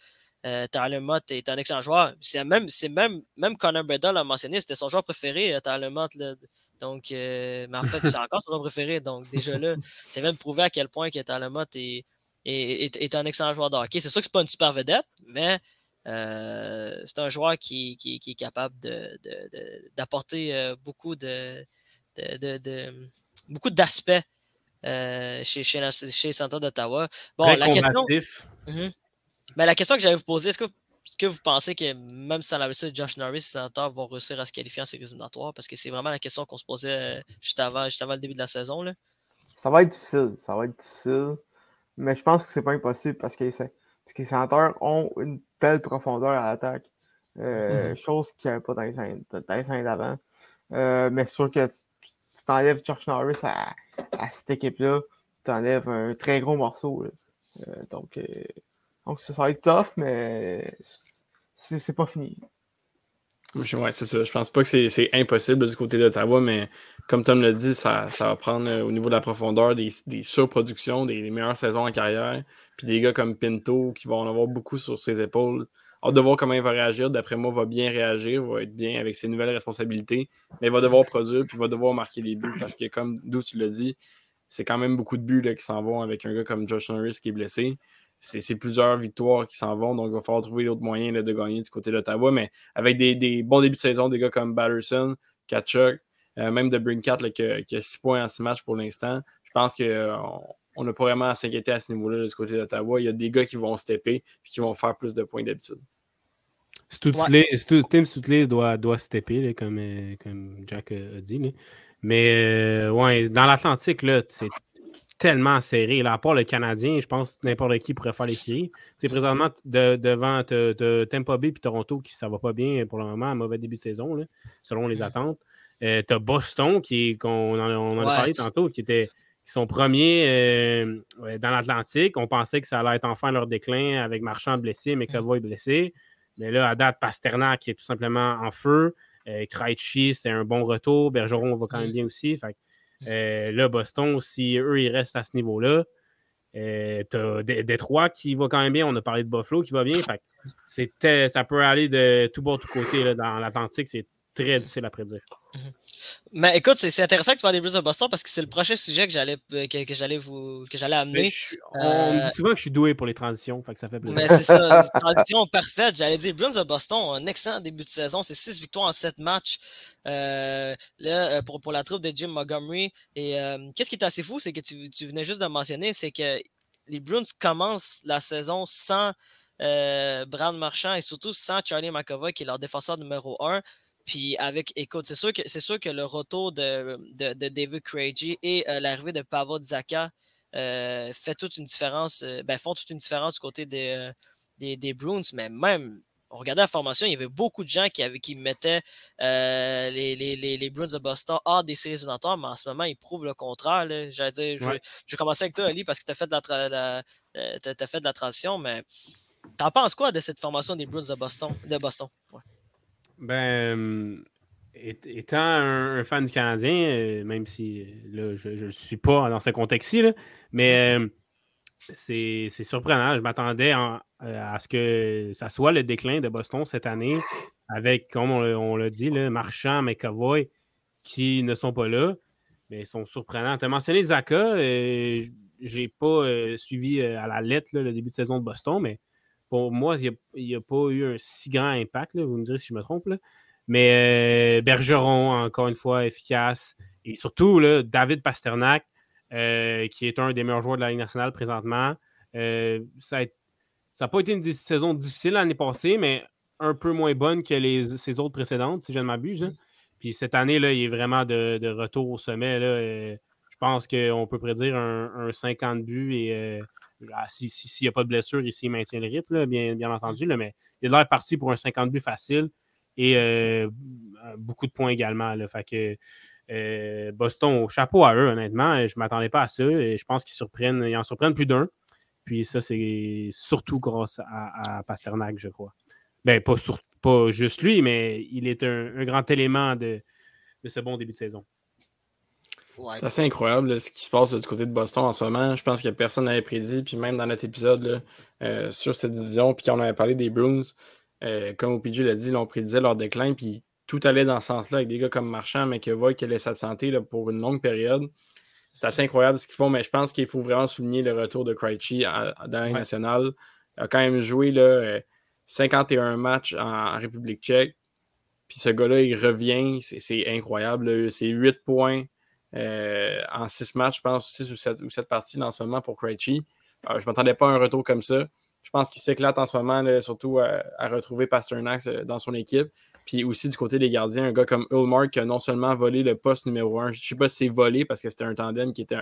euh, Tyler Mott est un excellent joueur. C'est même, même, même Connor Bedell l'a mentionné, c'était son joueur préféré, euh, Tyler Mott. là. Donc, euh, mais en fait, c'est encore son joueur préféré. Donc, déjà là, c'est même prouvé à quel point que Tyler Mott est, est, est- est un excellent joueur de hockey. C'est sûr que c'est pas une super vedette, mais euh, c'est un joueur qui, qui- qui est capable de- de- de- d'apporter beaucoup de- beaucoup d'aspects euh, chez, chez, la- chez Centre d'Ottawa. Bon, Très la question, combatif. Mhm. Mais la question que j'allais vous poser, est-ce que, est-ce que vous pensez que même sans la réussite de Josh Norris, les sénateurs vont réussir à se qualifier en séries éliminatoires? Parce que c'est vraiment la question qu'on se posait euh, juste avant, juste avant le début de la saison. Là. Ça va être difficile. Ça va être difficile. Mais je pense que c'est pas impossible parce que, c'est- parce que les sénateurs ont une belle profondeur à l'attaque. Euh, Chose qu'il n'y avait pas dans les années, d'avant. Euh, mais c'est sûr que t'enlèves Josh Norris à, cette équipe-là, tu enlèves un très gros morceau. Euh, donc, euh, donc ça, va être tough, mais c'est pas fini. Ouais, c'est ça. Je pense pas que c'est- impossible du côté d'Ottawa, mais comme Tom l'a dit, ça, va prendre euh, au niveau de la profondeur des, surproductions, des meilleures saisons en carrière. Puis des gars comme Pinto qui vont en avoir beaucoup sur ses épaules. Hâte de voir comment il va réagir. D'après moi, il va bien réagir, va être bien avec ses nouvelles responsabilités. Mais il va devoir produire, puis il va devoir marquer des buts. Parce que, comme d'où tu l'as dit, c'est quand même beaucoup de buts là, qui s'en vont avec un gars comme Josh Norris qui est blessé. C'est plusieurs victoires qui s'en vont, donc il va falloir trouver d'autres moyens là, de gagner du côté de l'Ottawa. Mais avec des, bons débuts de saison, des gars comme Batterson, Kachuk, euh, même de Brinkat qui, a- qui a 6 points en 6 matchs pour l'instant. Je pense qu'on on n'a pas vraiment à s'inquiéter à ce niveau-là du côté d'Ottawa. Il y a des gars qui vont stepper et qui vont faire plus de points d'habitude. Tim Stutzley doit, doit stepper, là, comme, euh, comme Jack a a dit. là. Mais euh, ouais, dans l'Atlantique, là, c'est tellement serré. Là, à part le Canadien, je pense que n'importe qui pourrait faire les séries. C'est présentement de- devant t'as- t'as Tampa Bay et Toronto qui ça va pas bien pour le moment, un mauvais début de saison, là, selon les attentes. Euh, t'as Boston qui qu'on en, a- on en a Ouais. parlé tantôt, qui était qui sont premiers euh, dans l'Atlantique. On pensait que ça allait être enfin leur déclin avec Marchand blessé, McAvoy blessé. Mais là, à date, Pasternak qui est tout simplement en feu. Euh, Krejci, c'est un bon retour. Bergeron va quand même Mm. bien aussi. Fait que, euh, là, Boston, si eux, ils restent à ce niveau-là, euh, t'as Dé- Détroit qui va quand même bien. On a parlé de Buffalo qui va bien. Fait c'était- ça peut aller de tout bord, tout côté là, dans l'Atlantique. C'est très difficile à prédire. Mais écoute, c'est intéressant que tu parles des Blues de Boston parce que c'est le prochain sujet que j'allais euh, que, que j'allais vous que j'allais Mais amener. je on me Euh, dit souvent que je suis doué pour les transitions. Fait que ça fait plaisir. Mais c'est ça, transition parfaite. J'allais dire, Bruins de Boston, un excellent début de saison. C'est 6 victoires en 7 matchs euh, là, pour, pour la troupe de Jim Montgomery. Et euh, qu'est-ce qui est assez fou, c'est que tu, tu venais juste de mentionner, c'est que les Bruins commencent la saison sans Brand Marchand et surtout sans Charlie McAvoy, qui est leur défenseur numéro 1. Puis avec, écoute, c'est sûr que c'est sûr que le retour de, de, de David Craigie et euh, l'arrivée de Pavel Zaka euh, fait toute une différence, euh, ben, font toute une différence du côté des, des, des Bruins, mais même on regardait la formation, il y avait beaucoup de gens qui, avaient, qui mettaient les, les, les, les, Bruins de Boston hors des séries éliminatoires, mais en ce moment, ils prouvent le contraire. J'allais dire, je, Ouais. je vais commencer avec toi, Ali, parce que tu as, fait de la tra- la- t'as- t'as fait de la transition, mais t'en penses quoi de cette formation des Bruins de Boston? De Boston? Ouais. Ben, euh, étant un, fan du Canadien, euh, même si euh, là, je ne le suis pas dans ce contexte-ci, mais c'est surprenant. Je m'attendais en- à ce que ça soit le déclin de Boston cette année, avec, comme on, l'a- dit, là, Marchand, McAvoy, qui ne sont pas là, mais ils sont surprenants. Tu as mentionné Zaka, j'ai pas suivi à la lettre le début de saison de Boston, mais pour moi, il n'y a, pas eu un si grand impact. là. Vous me direz si je me trompe. Mais euh, Bergeron, encore une fois, efficace. Et surtout, là, David Pasternak, euh, qui est un des meilleurs joueurs de la Ligue nationale présentement. Euh, ça n'a pas été une saison difficile l'année passée, mais un peu moins bonne que les, ses autres précédentes, si je ne m'abuse. hein. Puis cette année, là, il est vraiment de, de retour au sommet. Là, je pense qu'on peut prédire un, un 50 buts et euh, ah, si- si- s'il n'y a pas de blessure, ici, il maintient le rythme, bien, entendu. Mais il a l'air parti pour un 50 buts facile et euh, beaucoup de points également. Fait que euh, Boston, chapeau à eux, honnêtement. Je ne m'attendais pas à ça. Et je pense qu'ils surprennent, ils en surprennent plus d'un. Puis ça, c'est surtout grâce à, Pasternak, je crois. Ben, pas, juste lui, mais il est un, grand élément de ce bon début de saison. Ouais. C'est assez incroyable là, ce qui se passe là, du côté de Boston en ce moment. Je pense que personne n'avait prédit, puis même dans notre épisode là, euh, sur cette division, puis quand on avait parlé des Bruins, euh, comme OPG l'a dit, on prédisait leur déclin, puis tout allait dans ce sens-là avec des gars comme Marchand, McEvoy qui allait s'absenter pour une longue période. C'est assez incroyable ce qu'ils font, mais je pense qu'il faut vraiment souligner le retour de Krejci dans la Ouais. nationale. Il a quand même joué là, euh, 51 matchs en, en République tchèque. Puis ce gars-là, il revient. C'est- incroyable. C'est 8 points euh, en 6 matchs, je pense, 6 ou 7, ou 7 parties en ce moment pour Krejci. Euh, je ne m'attendais pas à un retour comme ça. Je pense qu'il s'éclate en ce moment, là, surtout à, à retrouver Pasternak euh, dans son équipe. Puis aussi du côté des gardiens, un gars comme Ulmark qui a non seulement volé le poste numéro 1, je ne sais pas si c'est volé parce que c'était un tandem qui était,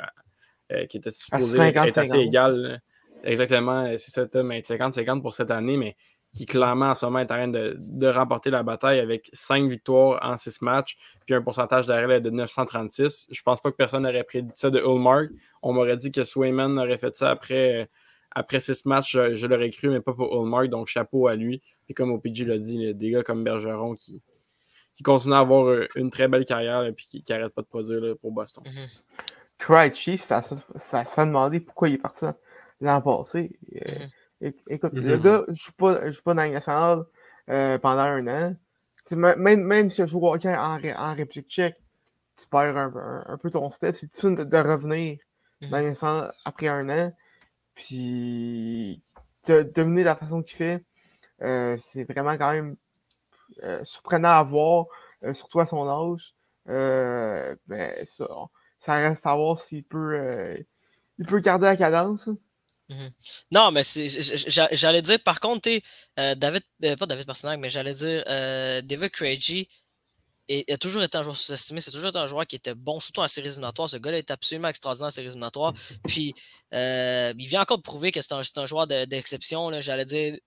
euh, qui était supposé 50, être assez 50. égal. Exactement, euh, c'est ça, Tom, être 50-50 pour cette année, mais qui clairement en ce moment est en train de, de remporter la bataille avec 5 victoires en 6 matchs, puis un pourcentage d'arrêt de 936. Je pense pas que personne n'aurait prédit ça de Ulmark. On m'aurait dit que Swayman aurait fait ça après, euh, après 6 matchs, je, je l'aurais cru, mais pas pour Ulmark, donc chapeau à lui. Et comme OPG l'a dit, des gars comme Bergeron qui, qui continuent à avoir euh, une très belle carrière et qui n'arrêtent pas de produire là, pour Boston. Mhm. Krejci, ça, ça, ça, ça demandé pourquoi il est parti l'an passé. Euh, Mhm. Écoute, Mhm. le gars ne joue pas, joue pas dans la nationale euh, pendant un an. Même, même si tu joues au hockey en, en République tchèque, tu perds un, un- un peu ton step. C'est difficile de, de revenir dans la Ligue nationale après un an. Puis, de dominer de la façon qu'il fait, euh, c'est vraiment quand même euh, surprenant à voir, surtout à son âge. Euh, ben, ça, ça reste à voir s'il peut, il peut garder la cadence. Non, mais j'allais dire, par contre, euh, David, euh, pas David Pasternak, mais j'allais dire, euh, David Craigie a toujours été un joueur sous-estimé. C'est toujours un joueur qui était bon, surtout en séries éliminatoires. Ce gars-là est absolument extraordinaire en séries éliminatoires. Puis, il vient encore de prouver que c'est un, joueur de- d'exception. j'allais dire,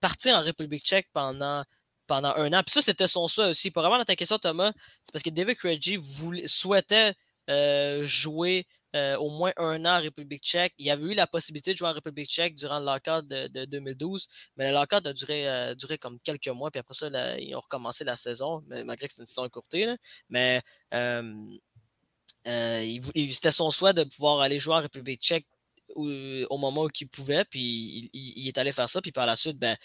partir en République tchèque pendant, pendant un an. Puis ça, c'était son souhait aussi. Pour vraiment ta question, Thomas, c'est parce que David Craigie souhaitait jouer euh, au moins un an en République tchèque. Il avait eu la possibilité de jouer en République tchèque durant le lockout de, de 2012, mais le lockout a duré, euh, duré comme quelques mois, puis après ça, ils ont recommencé la saison, malgré que c'est une saison écourtée. Mais euh, c'était son souhait de pouvoir aller jouer en République tchèque au, moment où il pouvait, puis il, est allé faire ça, puis par la suite, ben,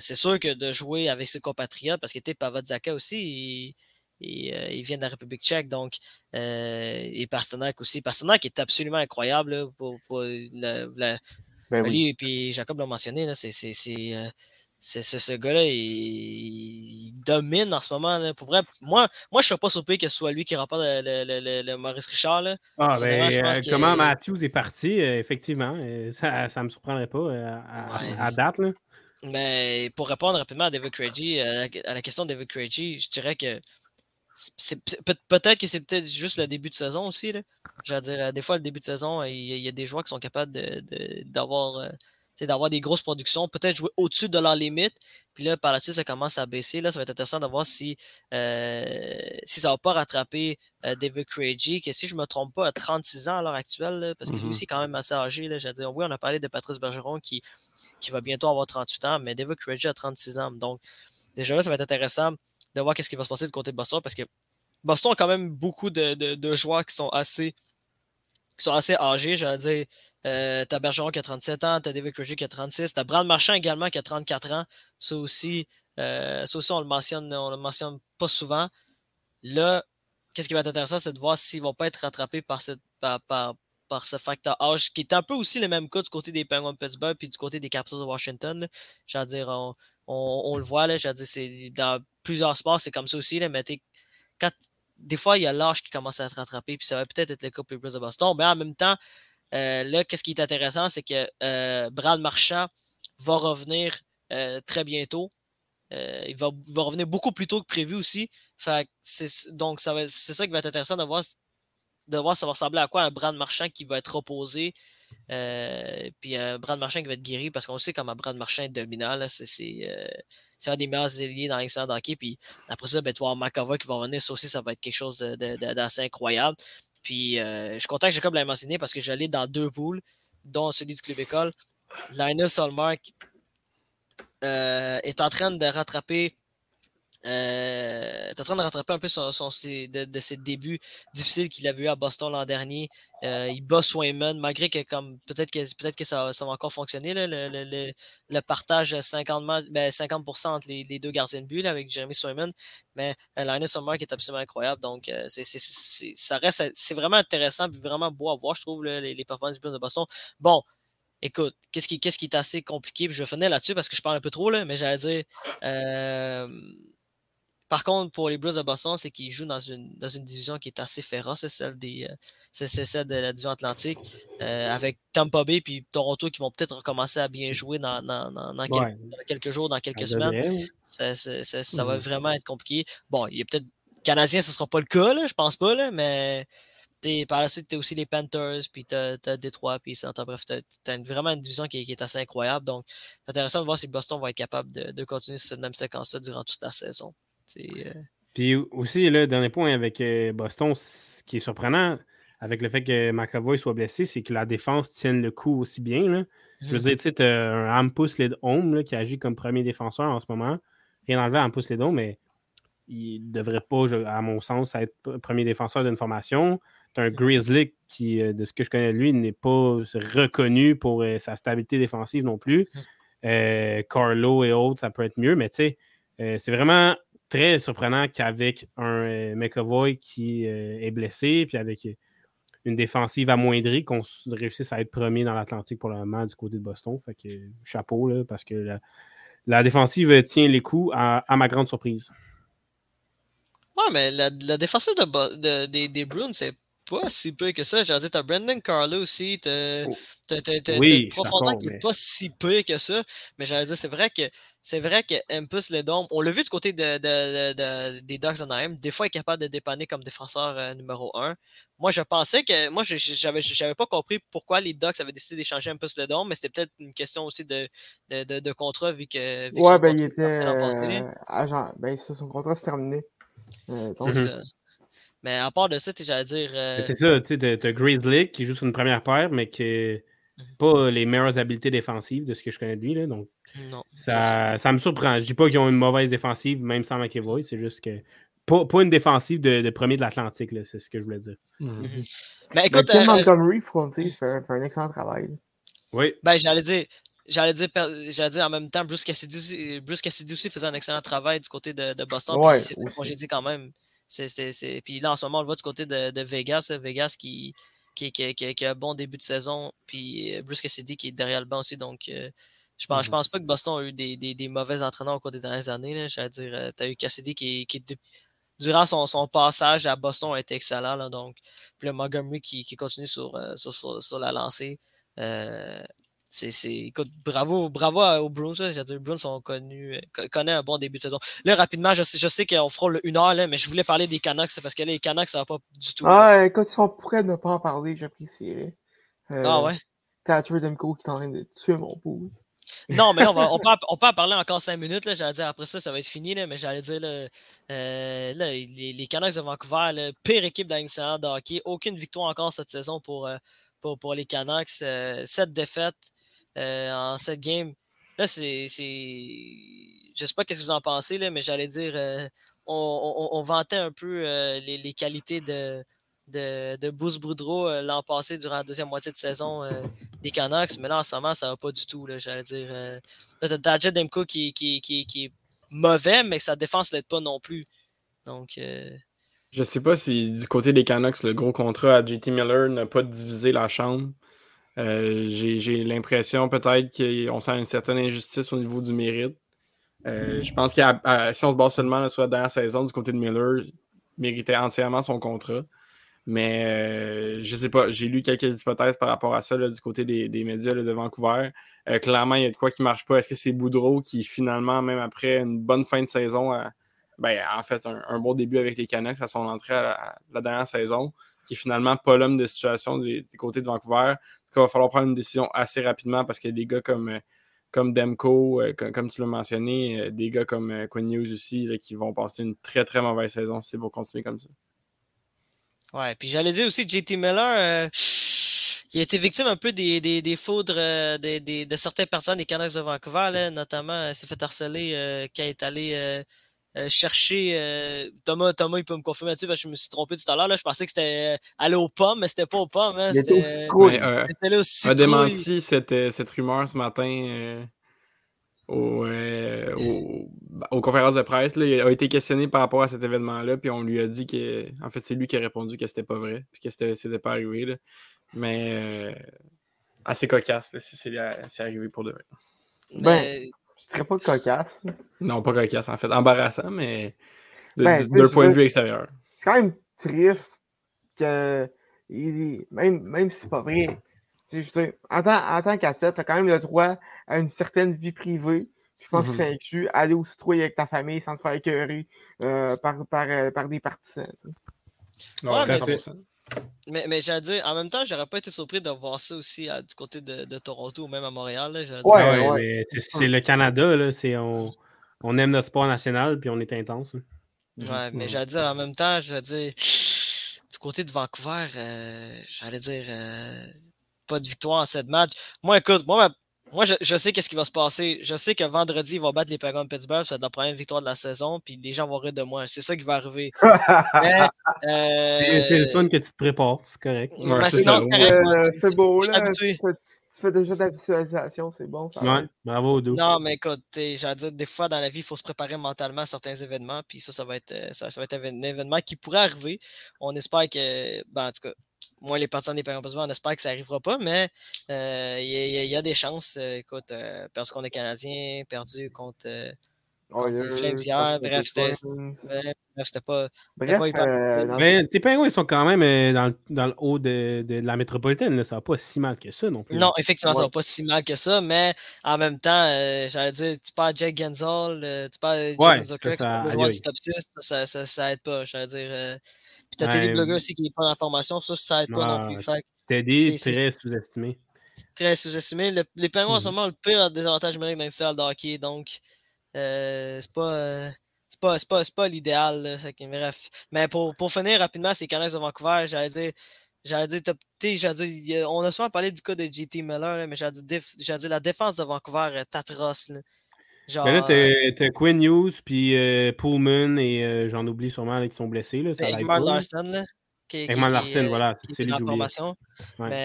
c'est sûr que de jouer avec ses compatriotes, parce qu'il était Pavadzaka aussi, il, il, euh, il vient de la République tchèque, donc, euh, et Pasternak aussi. Pasternak est absolument incroyable là, pour, pour la- la- Ben oui. Et puis Jacob l'a mentionné, c'est, euh, c'est- ce gars-là, il, il domine en ce moment. Là. Pour vrai, moi, moi je ne serais pas surpris que ce soit lui qui remporte le, le- le- le- le Maurice Richard. Là. Ah, ben, je pense euh, comment Matthews est parti, effectivement, ça ne me surprendrait pas à, à- Ouais. à date. Là. Mais pour répondre rapidement à David Craigie, à la, question de David Craigie, je dirais que peut-être que c'est peut-être juste le début de saison aussi. Veux dire, euh, des fois, le début de saison, il y, a- il y a des joueurs qui sont capables de- de- d'avoir euh, d'avoir des grosses productions, peut-être jouer au-dessus de leur limite. Puis là, par la suite, ça commence à baisser. Là, ça va être intéressant de voir si, euh, si ça va pas rattraper euh, David Craigie, que si je me trompe pas, à 36 ans à l'heure actuelle, là, parce que lui Mhm. aussi est quand même assez âgé. Là, dire, oui, on a parlé de Patrice Bergeron qui, qui va bientôt avoir 38 ans, mais David Craigie a 36 ans. Donc, déjà là, ça va être intéressant de voir qu'est-ce qui va se passer du côté de Boston, parce que Boston a quand même beaucoup de, de- joueurs qui sont assez qui sont assez âgés, j'allais dire. Euh, t'as Bergeron qui a 37 ans, t'as David Craigie qui a 36, t'as Brad Marchand également qui a 34 ans. Ça aussi, euh, ça aussi on le mentionne, on le mentionne pas souvent. Là, qu'est-ce qui va être intéressant, c'est de voir s'ils vont pas être rattrapés par, cette, par, par, par ce facteur âge, qui est un peu aussi le même cas du côté des Penguins de Pittsburgh puis du côté des Capitals de Washington. J'allais dire, on, on- le voit, là, dire, c'est dans plusieurs sports, c'est comme ça aussi, là, mais quand, des fois, il y a l'âge qui commence à être rattrapé, puis ça va peut-être être le cas pour les de Boston, mais en même temps, euh, là, qu'est-ce qui est intéressant, c'est que euh, Brad Marchand va revenir euh, très bientôt. Euh, il, va, va revenir beaucoup plus tôt que prévu aussi. Donc, c'est ça qui va être intéressant de voir, de voir ça va ressembler à quoi un Brad Marchand qui va être reposé. Euh, puis un Brad Marchand qui va être guéri parce qu'on sait comment Brad Marchand est dominant. euh, c'est un des meilleurs ailiers dans l'excellent hockey. Puis après ça, ben, tu avoir McAvoy qui va revenir. Ça aussi, ça va être quelque chose d'assez incroyable. Puis euh, je suis content que Jacob l'ait mentionné parce que j'allais dans deux poules, dont celui du Club École. Linus euh, est en train de rattraper. Euh, est en train de rattraper un peu son, ses- de, ses débuts difficiles qu'il avait eu à Boston l'an dernier. Euh, il bat Swayman, malgré que comme peut-être que peut-être que ça, ça va encore fonctionner, le, le- le- partage 50%, ma- ben, 50% entre les, les deux gardiens de but avec Jeremy Swayman. Mais euh, Linus est absolument incroyable. Donc euh, c'est, c'est- vraiment intéressant et vraiment beau à voir, je trouve, là, les, les performances de Boston. Bon, Écoute, qu'est-ce qui, qui est assez compliqué? Je vais finir là-dessus parce que je parle un peu trop, là, mais j'allais dire. euh, par contre, pour les Blues de Boston, c'est qu'ils jouent dans une, dans une division qui est assez féroce, c'est celle, des, euh, celle de la division Atlantique, euh, avec Tampa Bay puis Toronto qui vont peut-être recommencer à bien jouer dans, dans, dans, dans quel- Ouais. dans quelques jours, dans quelques Ça semaines. Ça, ça- ça- ça va Mhm. vraiment être compliqué. Bon, il y a peut-être. Canadien, ce ne sera pas le cas, là, je pense pas, là, mais par la suite, tu as aussi les Panthers, puis tu as, Détroit, puis ça. Bref, tu as, vraiment une division qui, est- qui est assez incroyable. Donc, c'est intéressant de voir si Boston va être capable de, de continuer cette même séquence-là durant toute la saison. Euh, Puis aussi, le dernier point avec euh, Boston, ce qui est surprenant avec le fait que McAvoy soit blessé, c'est que la défense tienne le coup aussi bien. là. Je veux Mhm. dire, tu sais, t'as un Hampus Lidholm là, qui agit comme premier défenseur en ce moment. Rien enlevé à Hampus Lidholm, mais il ne devrait pas, à mon sens, être premier défenseur d'une formation. Tu as un Grizzly qui, euh, de ce que je connais de lui, n'est pas reconnu pour sa stabilité défensive non plus. Euh, Carlo et autres, ça peut être mieux, mais tu sais, euh, c'est vraiment très surprenant qu'avec un euh, McAvoy qui euh, est blessé, puis avec euh, une défensive amoindrie, qu'on réussisse à être premier dans l'Atlantique pour le moment du côté de Boston. Fait que chapeau, parce que la, défensive tient les coups à, ma grande surprise. Ouais, mais la, défensive des, des Bruins, c'est pas si peu que ça. J'ai dit, t'as Brendan Carlo aussi, t'as Oh. Oui, une profondeur qui est mais- pas si peu que ça. Mais j'allais dire, c'est vrai que c'est vrai que Empus Ledom, on l'a vu du côté de, de- de- de- des Ducks d'Anaheim, des fois il est capable de dépanner comme défenseur euh, numéro 1. Moi, je pensais que. Moi, j'avais pas compris pourquoi les Ducks avaient décidé d'échanger Empus Ledom, mais c'était peut-être une question aussi de, de, de- de contrat vu que. vu Ouais, ben il était euh, agent. Ben ça, son contrat s'est terminé. Euh, donc, C'est Mhm. ça. Mais à part de ça, j'allais dire. euh, Mais C'est ça, tu sais, t'as- Grizzly qui joue sur une première paire, mais qui n'a pas les meilleures habiletés défensives de ce que je connais de lui. Là, donc, non. ça. ça, ça me surprend. Je dis pas qu'ils ont une mauvaise défensive, même sans McEvoy, c'est juste que. Pas, pas une défensive de, de premier de l'Atlantique, là, c'est ce que je voulais dire. Ben ben, écoute, Tim euh, Montgomery, faut qu'on dise, fait, fait un excellent travail. Oui, Ben, j'allais dire, j'allais dire, j'allais dire en même temps, Bruce Cassidy, aussi- Bruce Cassidy aussi faisait un excellent travail du côté de, de Boston. Ouais, puis c'est aussi. congédié quand même. C'est, Puis là, en ce moment, on le voit du côté de, de Vegas. là, Vegas qui, qui, qui, qui- qui a un bon début de saison. Puis euh, Bruce Cassidy qui est derrière le banc aussi. Donc, euh, je pense, je Mhm. pense pas que Boston a eu des, des, des mauvais entraîneurs au cours des dernières années. J'allais dire, tu as eu Cassidy qui, qui durant son, son passage à Boston, a été excellent. là, donc, puis le Montgomery qui, qui continue sur, euh, sur, sur, sur la lancée. Euh, c'est, écoute, bravo, bravo aux Bruins. les Bruins sont connus, euh, co- connaissent un bon début de saison. Là, rapidement, je sais, je sais qu'on fera le une heure, là, mais je voulais parler des Canucks parce que là, les Canucks, ça va pas du tout. là. Ah, écoute, si on pourrait ne pas en parler, j'apprécierais. Euh, Ah ouais? Thatcher Demko qui est en train de tuer mon poule. Non, mais là, on, va- on peut, en- on peut en parler encore cinq minutes. Là, j'allais dire, après ça, ça va être fini. Là, mais j'allais dire, là, euh, là, les, les Canucks de Vancouver, là, pire équipe la de hockey. Aucune victoire encore cette saison pour, euh, pour, pour les Canucks. Euh, sept défaites euh, en sept games. Là, c'est. Je sais pas qu'est-ce que vous en pensez, là, mais j'allais dire, euh, on, vantait un peu euh, les, les qualités de, de, de Boudreau l'an passé durant la deuxième moitié de saison des Canucks, mais là en ce moment ça va pas du tout. J'allais dire. Là, t'as Demko qui, qui, qui, qui est mauvais, mais sa défense l'aide pas non plus. Donc Je sais pas si du côté des Canucks, le gros contrat à JT Miller n'a pas divisé la chambre. Euh, J'ai l'impression peut-être qu'on sent une certaine injustice au niveau du mérite. Euh, je pense que si on se base seulement là, sur la dernière saison du côté de Miller, il méritait entièrement son contrat. Mais euh, je sais pas, j'ai lu quelques hypothèses par rapport à ça là, du côté des, des médias là, de Vancouver. Euh, clairement, il y a de quoi qui marche pas. Est-ce que c'est Boudreau qui finalement, même après une bonne fin de saison, a, ben, en fait un, un bon début avec les Canucks à son entrée à la, à la dernière saison, qui est finalement pas l'homme de situation du, du côté de Vancouver. Il va falloir prendre une décision assez rapidement parce que des gars comme, euh, comme euh, comme, tu l'as mentionné, euh, des gars comme Quinn Hughes aussi, qui vont passer une très très mauvaise saison si c'est pour continuer comme ça. Ouais, puis j'allais dire aussi JT Miller, il a été victime un peu des, des, foudres de certaines personnes des Canucks de Vancouver, notamment s'est fait harceler euh, quand il est allé euh, chercher euh, Thomas, Thomas, il peut me confirmer là-dessus parce que je me suis trompé tout à l'heure. là. Je pensais que c'était euh, aller aux pommes, mais c'était pas aux pommes. Hein, Il était au c'était euh, là au a démenti cette, cette rumeur ce matin euh, au, euh, au- bah, aux conférences de presse. là. Il a été questionné par rapport à cet événement-là, puis on lui a dit que. En fait, c'est lui qui a répondu que c'était pas vrai, puis que c'était c'était pas arrivé. là. Mais euh, assez cocasse, là, si c'est c'est arrivé pour de vrai. Mais- Je serais pas cocasse. Non, pas cocasse, en fait. Embarrassant, mais Ben, d'un je point de vue extérieur. C'est quand même triste que. il- Même, même si c'est pas vrai. Sais, en tant, en tant qu'athlète, tu as quand même le droit à une certaine vie privée. Je pense Mhm. que ça inclut aller au citrouille avec ta famille sans te faire écœurer euh, par, par, euh, par des partisans. sais. Ouais, mais 100%. Mais, mais j'allais dire, en même temps, j'aurais pas été surpris de voir ça aussi à- du côté de, de Toronto ou même à Montréal. là, Ouais. Ah ouais, ouais. mais c'est c'est le Canada, là, c'est on, on aime notre sport national, puis on est intense. hein. Ouais, mais j'allais dire en même temps, j'allais dire du côté de Vancouver, euh, j'allais dire euh, pas de victoire en sept matchs. Moi, écoute, moi, ma- moi je, je sais qu'est-ce qui va se passer. Je sais que vendredi, ils vont battre les Penguins de Pittsburgh, ça va être la première victoire de la saison, puis les gens vont rire de moi. C'est ça qui va arriver. Mais, C'est c'est le euh, fun que tu te prépares, c'est correct. Ouais, c'est moi, Euh, c'est beau, je suis là. habitué. Tu fais, tu fais déjà de la visualisation, c'est bon. ça Ouais, bravo, Doux. Non, mais écoute, j'allais dire, des fois dans la vie, il faut se préparer mentalement à certains événements, puis ça, ça va être, euh, ça, ça va être un événement qui pourrait arriver. On espère que, ben, en tout cas, moi, les partisans des Penguins, on espère que ça n'arrivera pas, mais euh, il y, a- y y des chances. euh, écoute, euh, parce qu'on est Canadien, perdu contre, euh, contre les Flames hier, bref, c'était Flames. bref, c'était pas. Bref, pas hyper euh, dans- Ben, tes pingouins ils sont quand même euh, dans, le- dans le haut de, de la métropolitaine. Là. Ça va pas si mal que ça non plus. Non, effectivement, ça Ouais. va pas si mal que ça, mais en même temps, euh, j'allais dire, tu perds Jake Genzel, euh, tu perds Ouais, Jason Zucker, ça, ça- sont deux joueurs aïe, du top 6, ça, ça, ça aide pas, j'allais dire. Puis t'as Ouais, Teddy Blugger euh, aussi qui est pas dans la formation, ça, ça aide pas non plus. Fait Teddy, c'est- très sous-estimé. très sous-estimé. Le- les Penguins en ce Mhm. moment ont le pire désavantage numérique dans le de hockey, donc euh, c'est pas. euh, c'est pas, c'est pas, c'est pas l'idéal. là. Fait que, bref. Mais pour, pour finir rapidement, ces Canucks de Vancouver, j'allais dire. J'allais dire, j'allais dire, on a souvent parlé du cas de JT Miller, là, mais j'allais dire, dire, la défense de Vancouver est atroce. Là. Genre, Mais là, t'as t'as Quinn Hughes, puis euh, Pullman, et euh, j'en oublie sûrement là, qui sont blessés. Là, ça Egmar. Larson, là, qui, qui- Egmar qui, Larson, euh, voilà, c'est est lui dans que la j'oubliais. formation. Ouais. Mais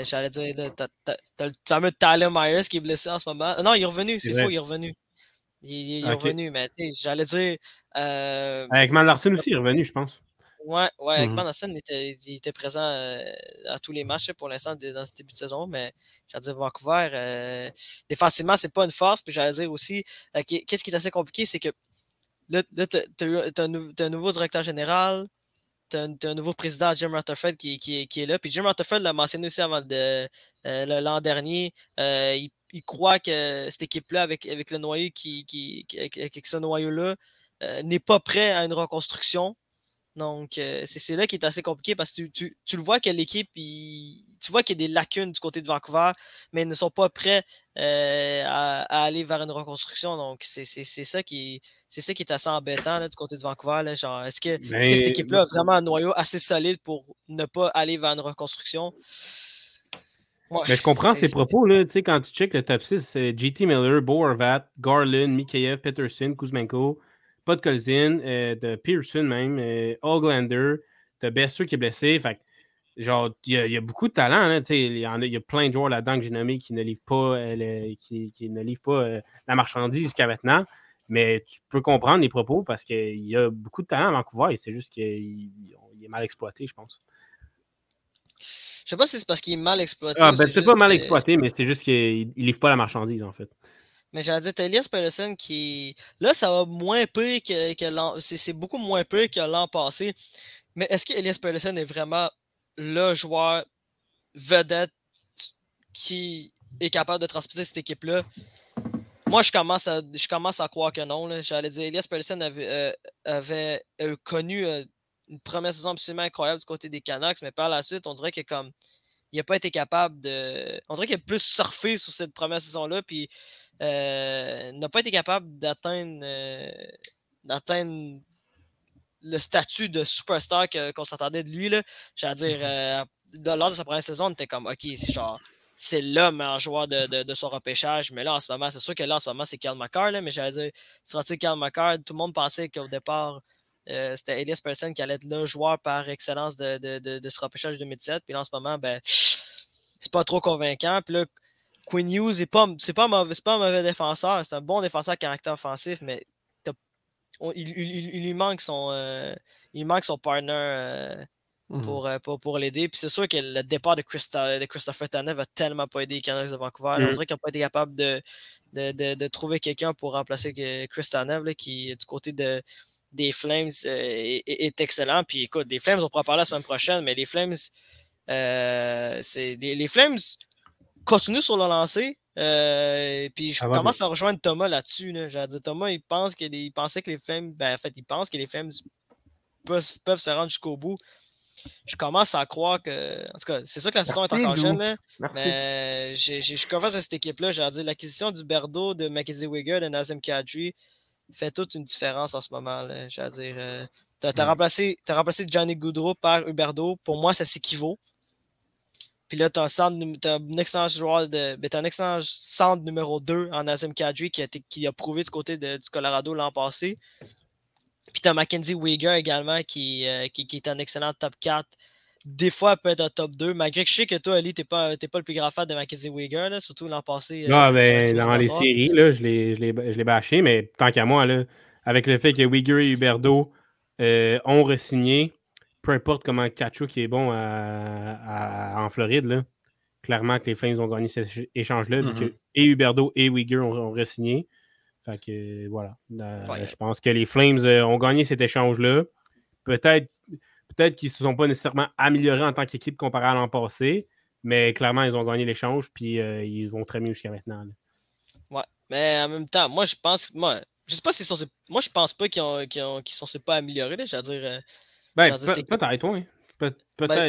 euh, j'allais dire, t'as, le fameux Tyler Myers qui est blessé en ce moment. Non, il est revenu, c'est faux, il est revenu. Il, est revenu, mais j'allais dire. euh, Man Larson aussi, il est revenu, je pense. Ouais, ouais. Ekman Larson était, il était présent euh, à tous les matchs pour l'instant dans ce début de saison, mais j'allais dire Vancouver, euh, défensivement, c'est pas une force. Puis j'allais dire aussi, euh, qu'est- qu'est-ce qui est assez compliqué, c'est que là, eu- t'as un, nouveau directeur général, un nouveau président, Jim Rutherford, qui, qui, qui, est là. Puis Jim Rutherford l'a mentionné aussi avant de, l'an dernier. il, il, croit que cette équipe-là, avec, avec le noyau qui, qui, avec, ce noyau-là, n'est pas prêt à une reconstruction. Donc, c'est là qui est assez compliqué parce que tu, tu, le vois que l'équipe, tu vois qu'il y a des lacunes du côté de Vancouver, mais ils ne sont pas prêts à, aller vers une reconstruction. Donc, c'est ça qui c'est ça qui est assez embêtant du côté de Vancouver. Est-ce que, cette équipe-là a vraiment un noyau assez solide pour ne pas aller vers une reconstruction? mais je comprends ces propos. Là, quand tu checkes le top 6, c'est JT Miller, Bo Horvat, Garland, Mikheyev, Peterson, Kuzmenko, pas de Colzin, euh, de Pearson même, euh, Oglander, de Besser qui est blessé. Fait genre, il y, a beaucoup de talent. il, y a, il y a plein de joueurs là-dedans que j'ai nommés qui ne livrent pas, euh, qui, ne livrent pas la marchandise jusqu'à maintenant. Mais tu peux comprendre les propos parce qu'il y a beaucoup de talent à Vancouver et c'est juste qu'il est mal exploité, je pense. Je sais pas si c'est parce qu'il est mal exploité. Ah, ben, c'est pas mal exploité, mais c'est juste qu'il ne livre pas la marchandise, en fait. Mais j'allais dire, t'as Elias Peterson qui. Là, ça va moins pire que, l'an. C'est beaucoup moins pire que l'an passé. Mais est-ce que Elias est vraiment le joueur vedette qui est capable de transposer cette équipe-là? Moi, je commence, à, je commence à croire que non. J'allais dire, Elias Peterson avait, euh, euh, connu euh, une première saison absolument incroyable du côté des Canucks, mais par la suite, on dirait que comme il n'a pas été capable de. On dirait qu'il a plus surfé sur cette première saison-là, puis euh, n'a pas été capable d'atteindre euh, d'atteindre le statut de superstar qu'on s'attendait de lui. J'allais dire, mm-hmm. euh, lors de sa première saison, on était comme, OK, c'est genre, c'est le meilleur joueur de, de, son repêchage. Mais là, en ce moment, c'est sûr que là, en ce moment, c'est Karl McCarr. mais j'allais dire, sera-t-il Karl McCarr? Tout le monde pensait qu'au départ, c'était Elias Persson qui allait être le joueur par excellence de, de, ce repêchage 2007. Puis là, en ce moment, ben, c'est pas trop convaincant. Puis là, Quinn Hughes, c'est pas, pas, mauvais, pas un mauvais défenseur, c'est un bon défenseur à caractère offensif, mais il, lui manque son, euh, il manque son partner euh, mmh euh, pour, pour, l'aider. Puis c'est sûr que le départ de, Christa, de Christopher Tanev a tellement pas aidé les Canucks de Vancouver. On mmh. dirait qu'ils n'ont pas été capables de, de, trouver quelqu'un pour remplacer Chris Tanev, qui, du côté de, des Flames, est, excellent. Puis écoute, les Flames, on pourra parler la semaine prochaine, mais les Flames, c'est les Flames continue sur le lancer. Euh, puis je commence à rejoindre Thomas là-dessus. Là. Dit, Thomas, il, pense que il pensait que les Flames. Ben, en fait, il pense que les peuvent, se rendre jusqu'au bout. Je commence à croire que. En tout cas, c'est sûr que la saison est encore jeune. Là, mais je commence à cette équipe-là. J'ai dit l'acquisition du Berdo, de Mackenzie Wigger, de Nazem Kadri fait toute une différence en ce moment. J'ai dire. Euh, tu as, remplacé, as remplacé Johnny Goudreau par Huberdo. Pour moi, ça s'équivaut. Puis là, tu as, un excellent joueur de. Ben, un excellent centre numéro 2 en Azim Kadri qui a, qui a prouvé du côté de, du Colorado l'an passé. Puis tu as Mackenzie Weger également qui, euh, qui, qui, est un excellent top 4. Des fois, peut être un top 2, malgré que je sais que toi, Ali, tu n'es pas, pas le plus grand fan de Mackenzie Weger, là, surtout l'an passé. Euh, non, ben, dans les séries, là, je l'ai bâché, mais tant qu'à moi, là, avec le fait que Weger et Huberdo euh, ont re-signé, peu importe comment Kachuk est bon en Floride, là, clairement que les Flames ont gagné cet échange-là, mm-hmm. et Huberdo et Uyghur ont, re-signé. Fait que voilà. Je pense que les Flames euh, ont gagné cet échange-là. Peut-être peut qu'ils ne se sont pas nécessairement améliorés en tant qu'équipe comparé à l'an passé, mais clairement, ils ont gagné l'échange, puis euh, ils vont très mieux jusqu'à maintenant. Ouais, mais en même temps, moi, je pense. Moi, je sais pas si sont. Moi, je pense pas qu'ils ont, sont pas améliorés. Je veux dire. Euh, ben, peut-être, oui. Peut-être.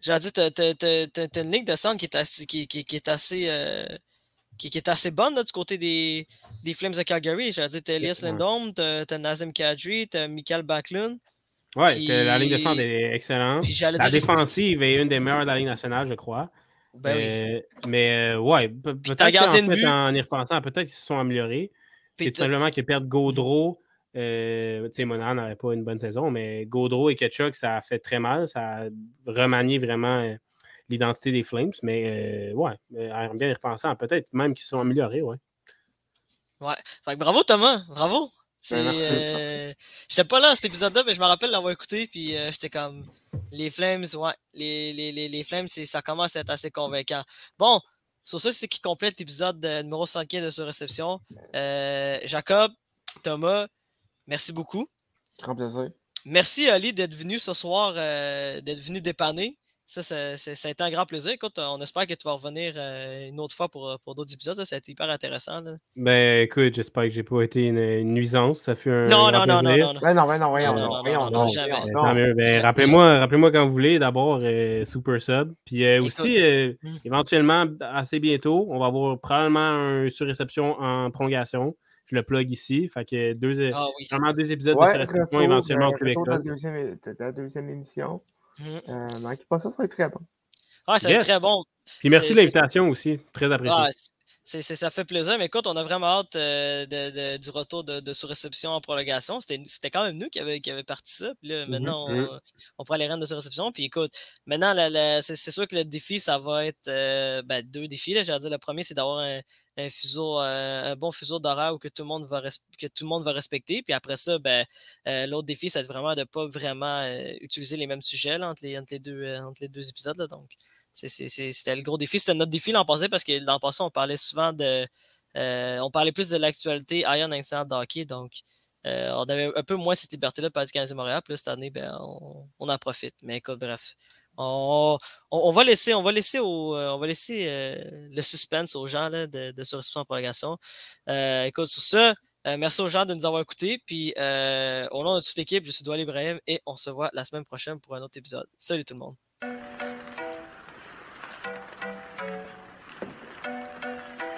J'ai dit, t'as une ligne de centre qui est assez, qui, qui, est assez, euh, qui, est assez bonne là, du côté des, des Flames de Calgary. J'ai dit, t'as Elias Lindholm, t'as Nazem Kadri, t'as Michael Backlund. Oui, la ligne de centre est excellente. La défensive est une des meilleures de la Ligue nationale, je crois. Ben oui. Mais euh, ouais, peut-être qu'en y repensant, peut-être qu'ils se sont améliorés. C'est tout simplement qu'ils perdent Gaudreau, euh, tu sais, Monahan n'avait pas une bonne saison, mais Gaudreau et Ketchuk, ça a fait très mal. Ça a remanié vraiment euh, l'identité des Flames. Mais euh, ouais, bien y repensant, peut-être même qu'ils sont améliorés, ouais. Ouais. Fait bravo Thomas, bravo. C'est, j'étais pas là à cet épisode-là, mais je me rappelle l'avoir écouté, puis j'étais comme les Flames, ouais, les, les, les, les Flames, ça commence à être assez convaincant. Bon, sur ça, c'est qui complète l'épisode numéro 115 de ce réception. Jacob, Thomas, Merci beaucoup. Grand plaisir. merci Ali d'être venu ce soir, euh, d'être venu dépanner. Ça, ça, ça, ça a été un grand plaisir. Écoute, on espère que tu vas revenir euh, une autre fois pour, pour d'autres épisodes. Ça, ça a été hyper intéressant. là. Ben écoute, j'espère que j'ai pas été une, une nuisance. Ça fait un. Non, non, non, non, plaisir. non, non. Ben non, ben non, voyons, Non, non, non, non, voyons, non, non, non, Ben, non. mieux. Ben, rappelez-moi, rappelez-moi quand vous voulez. D'abord, euh, Super Sub. Puis euh, aussi, euh, éventuellement, assez bientôt, on va avoir probablement un surréception en prolongation. Je le plug ici. Fait que deux, euh, Ah oui. vraiment deux épisodes Ouais, de retour, éventuellement euh, au Québec. la deuxième, de la deuxième émission. Mhm. Euh, manquez pas ça, ça va être très bon. Ah, ça va être Yes. très bon. Puis merci de l'invitation aussi. Très apprécié. Ah, ça fait plaisir, mais écoute, on a vraiment hâte euh, de- de- du retour de, de sous-réception en prolongation. C'était, c'était quand même nous qui avions qui avait parti ça. Puis là, maintenant, mhm. on, on prend les rênes de sous-réception. Puis écoute, maintenant, c'est, sûr que le défi, ça va être euh, ben, deux défis. Là. J'allais dire, le premier, c'est d'avoir un, un fuseau, euh, un bon fuseau d'horaire où que tout le monde va, que tout le monde va respecter. Puis après ça, ben, euh, l'autre défi, c'est vraiment de ne pas vraiment utiliser les mêmes sujets là, entre, les, entre, les deux, entre les deux épisodes. Là. Donc, c'était le gros défi. C'était notre défi l'an passé parce que l'an passé, on parlait souvent de. euh, on parlait plus de l'actualité Iron Incident de hockey. Donc, euh, on avait un peu moins cette liberté-là par du Canadien Montréal. Puis cette année, ben, on, en profite. Mais écoute, bref. On, va laisser, on va laisser, au, euh, on va laisser le suspense aux gens de, de ce en prolongation. Écoute, sur ça, merci aux gens de nous avoir écoutés. Puis, au nom de toute l'équipe, je suis Doual Ibrahim et on se voit la semaine prochaine pour un autre épisode. Salut tout le monde.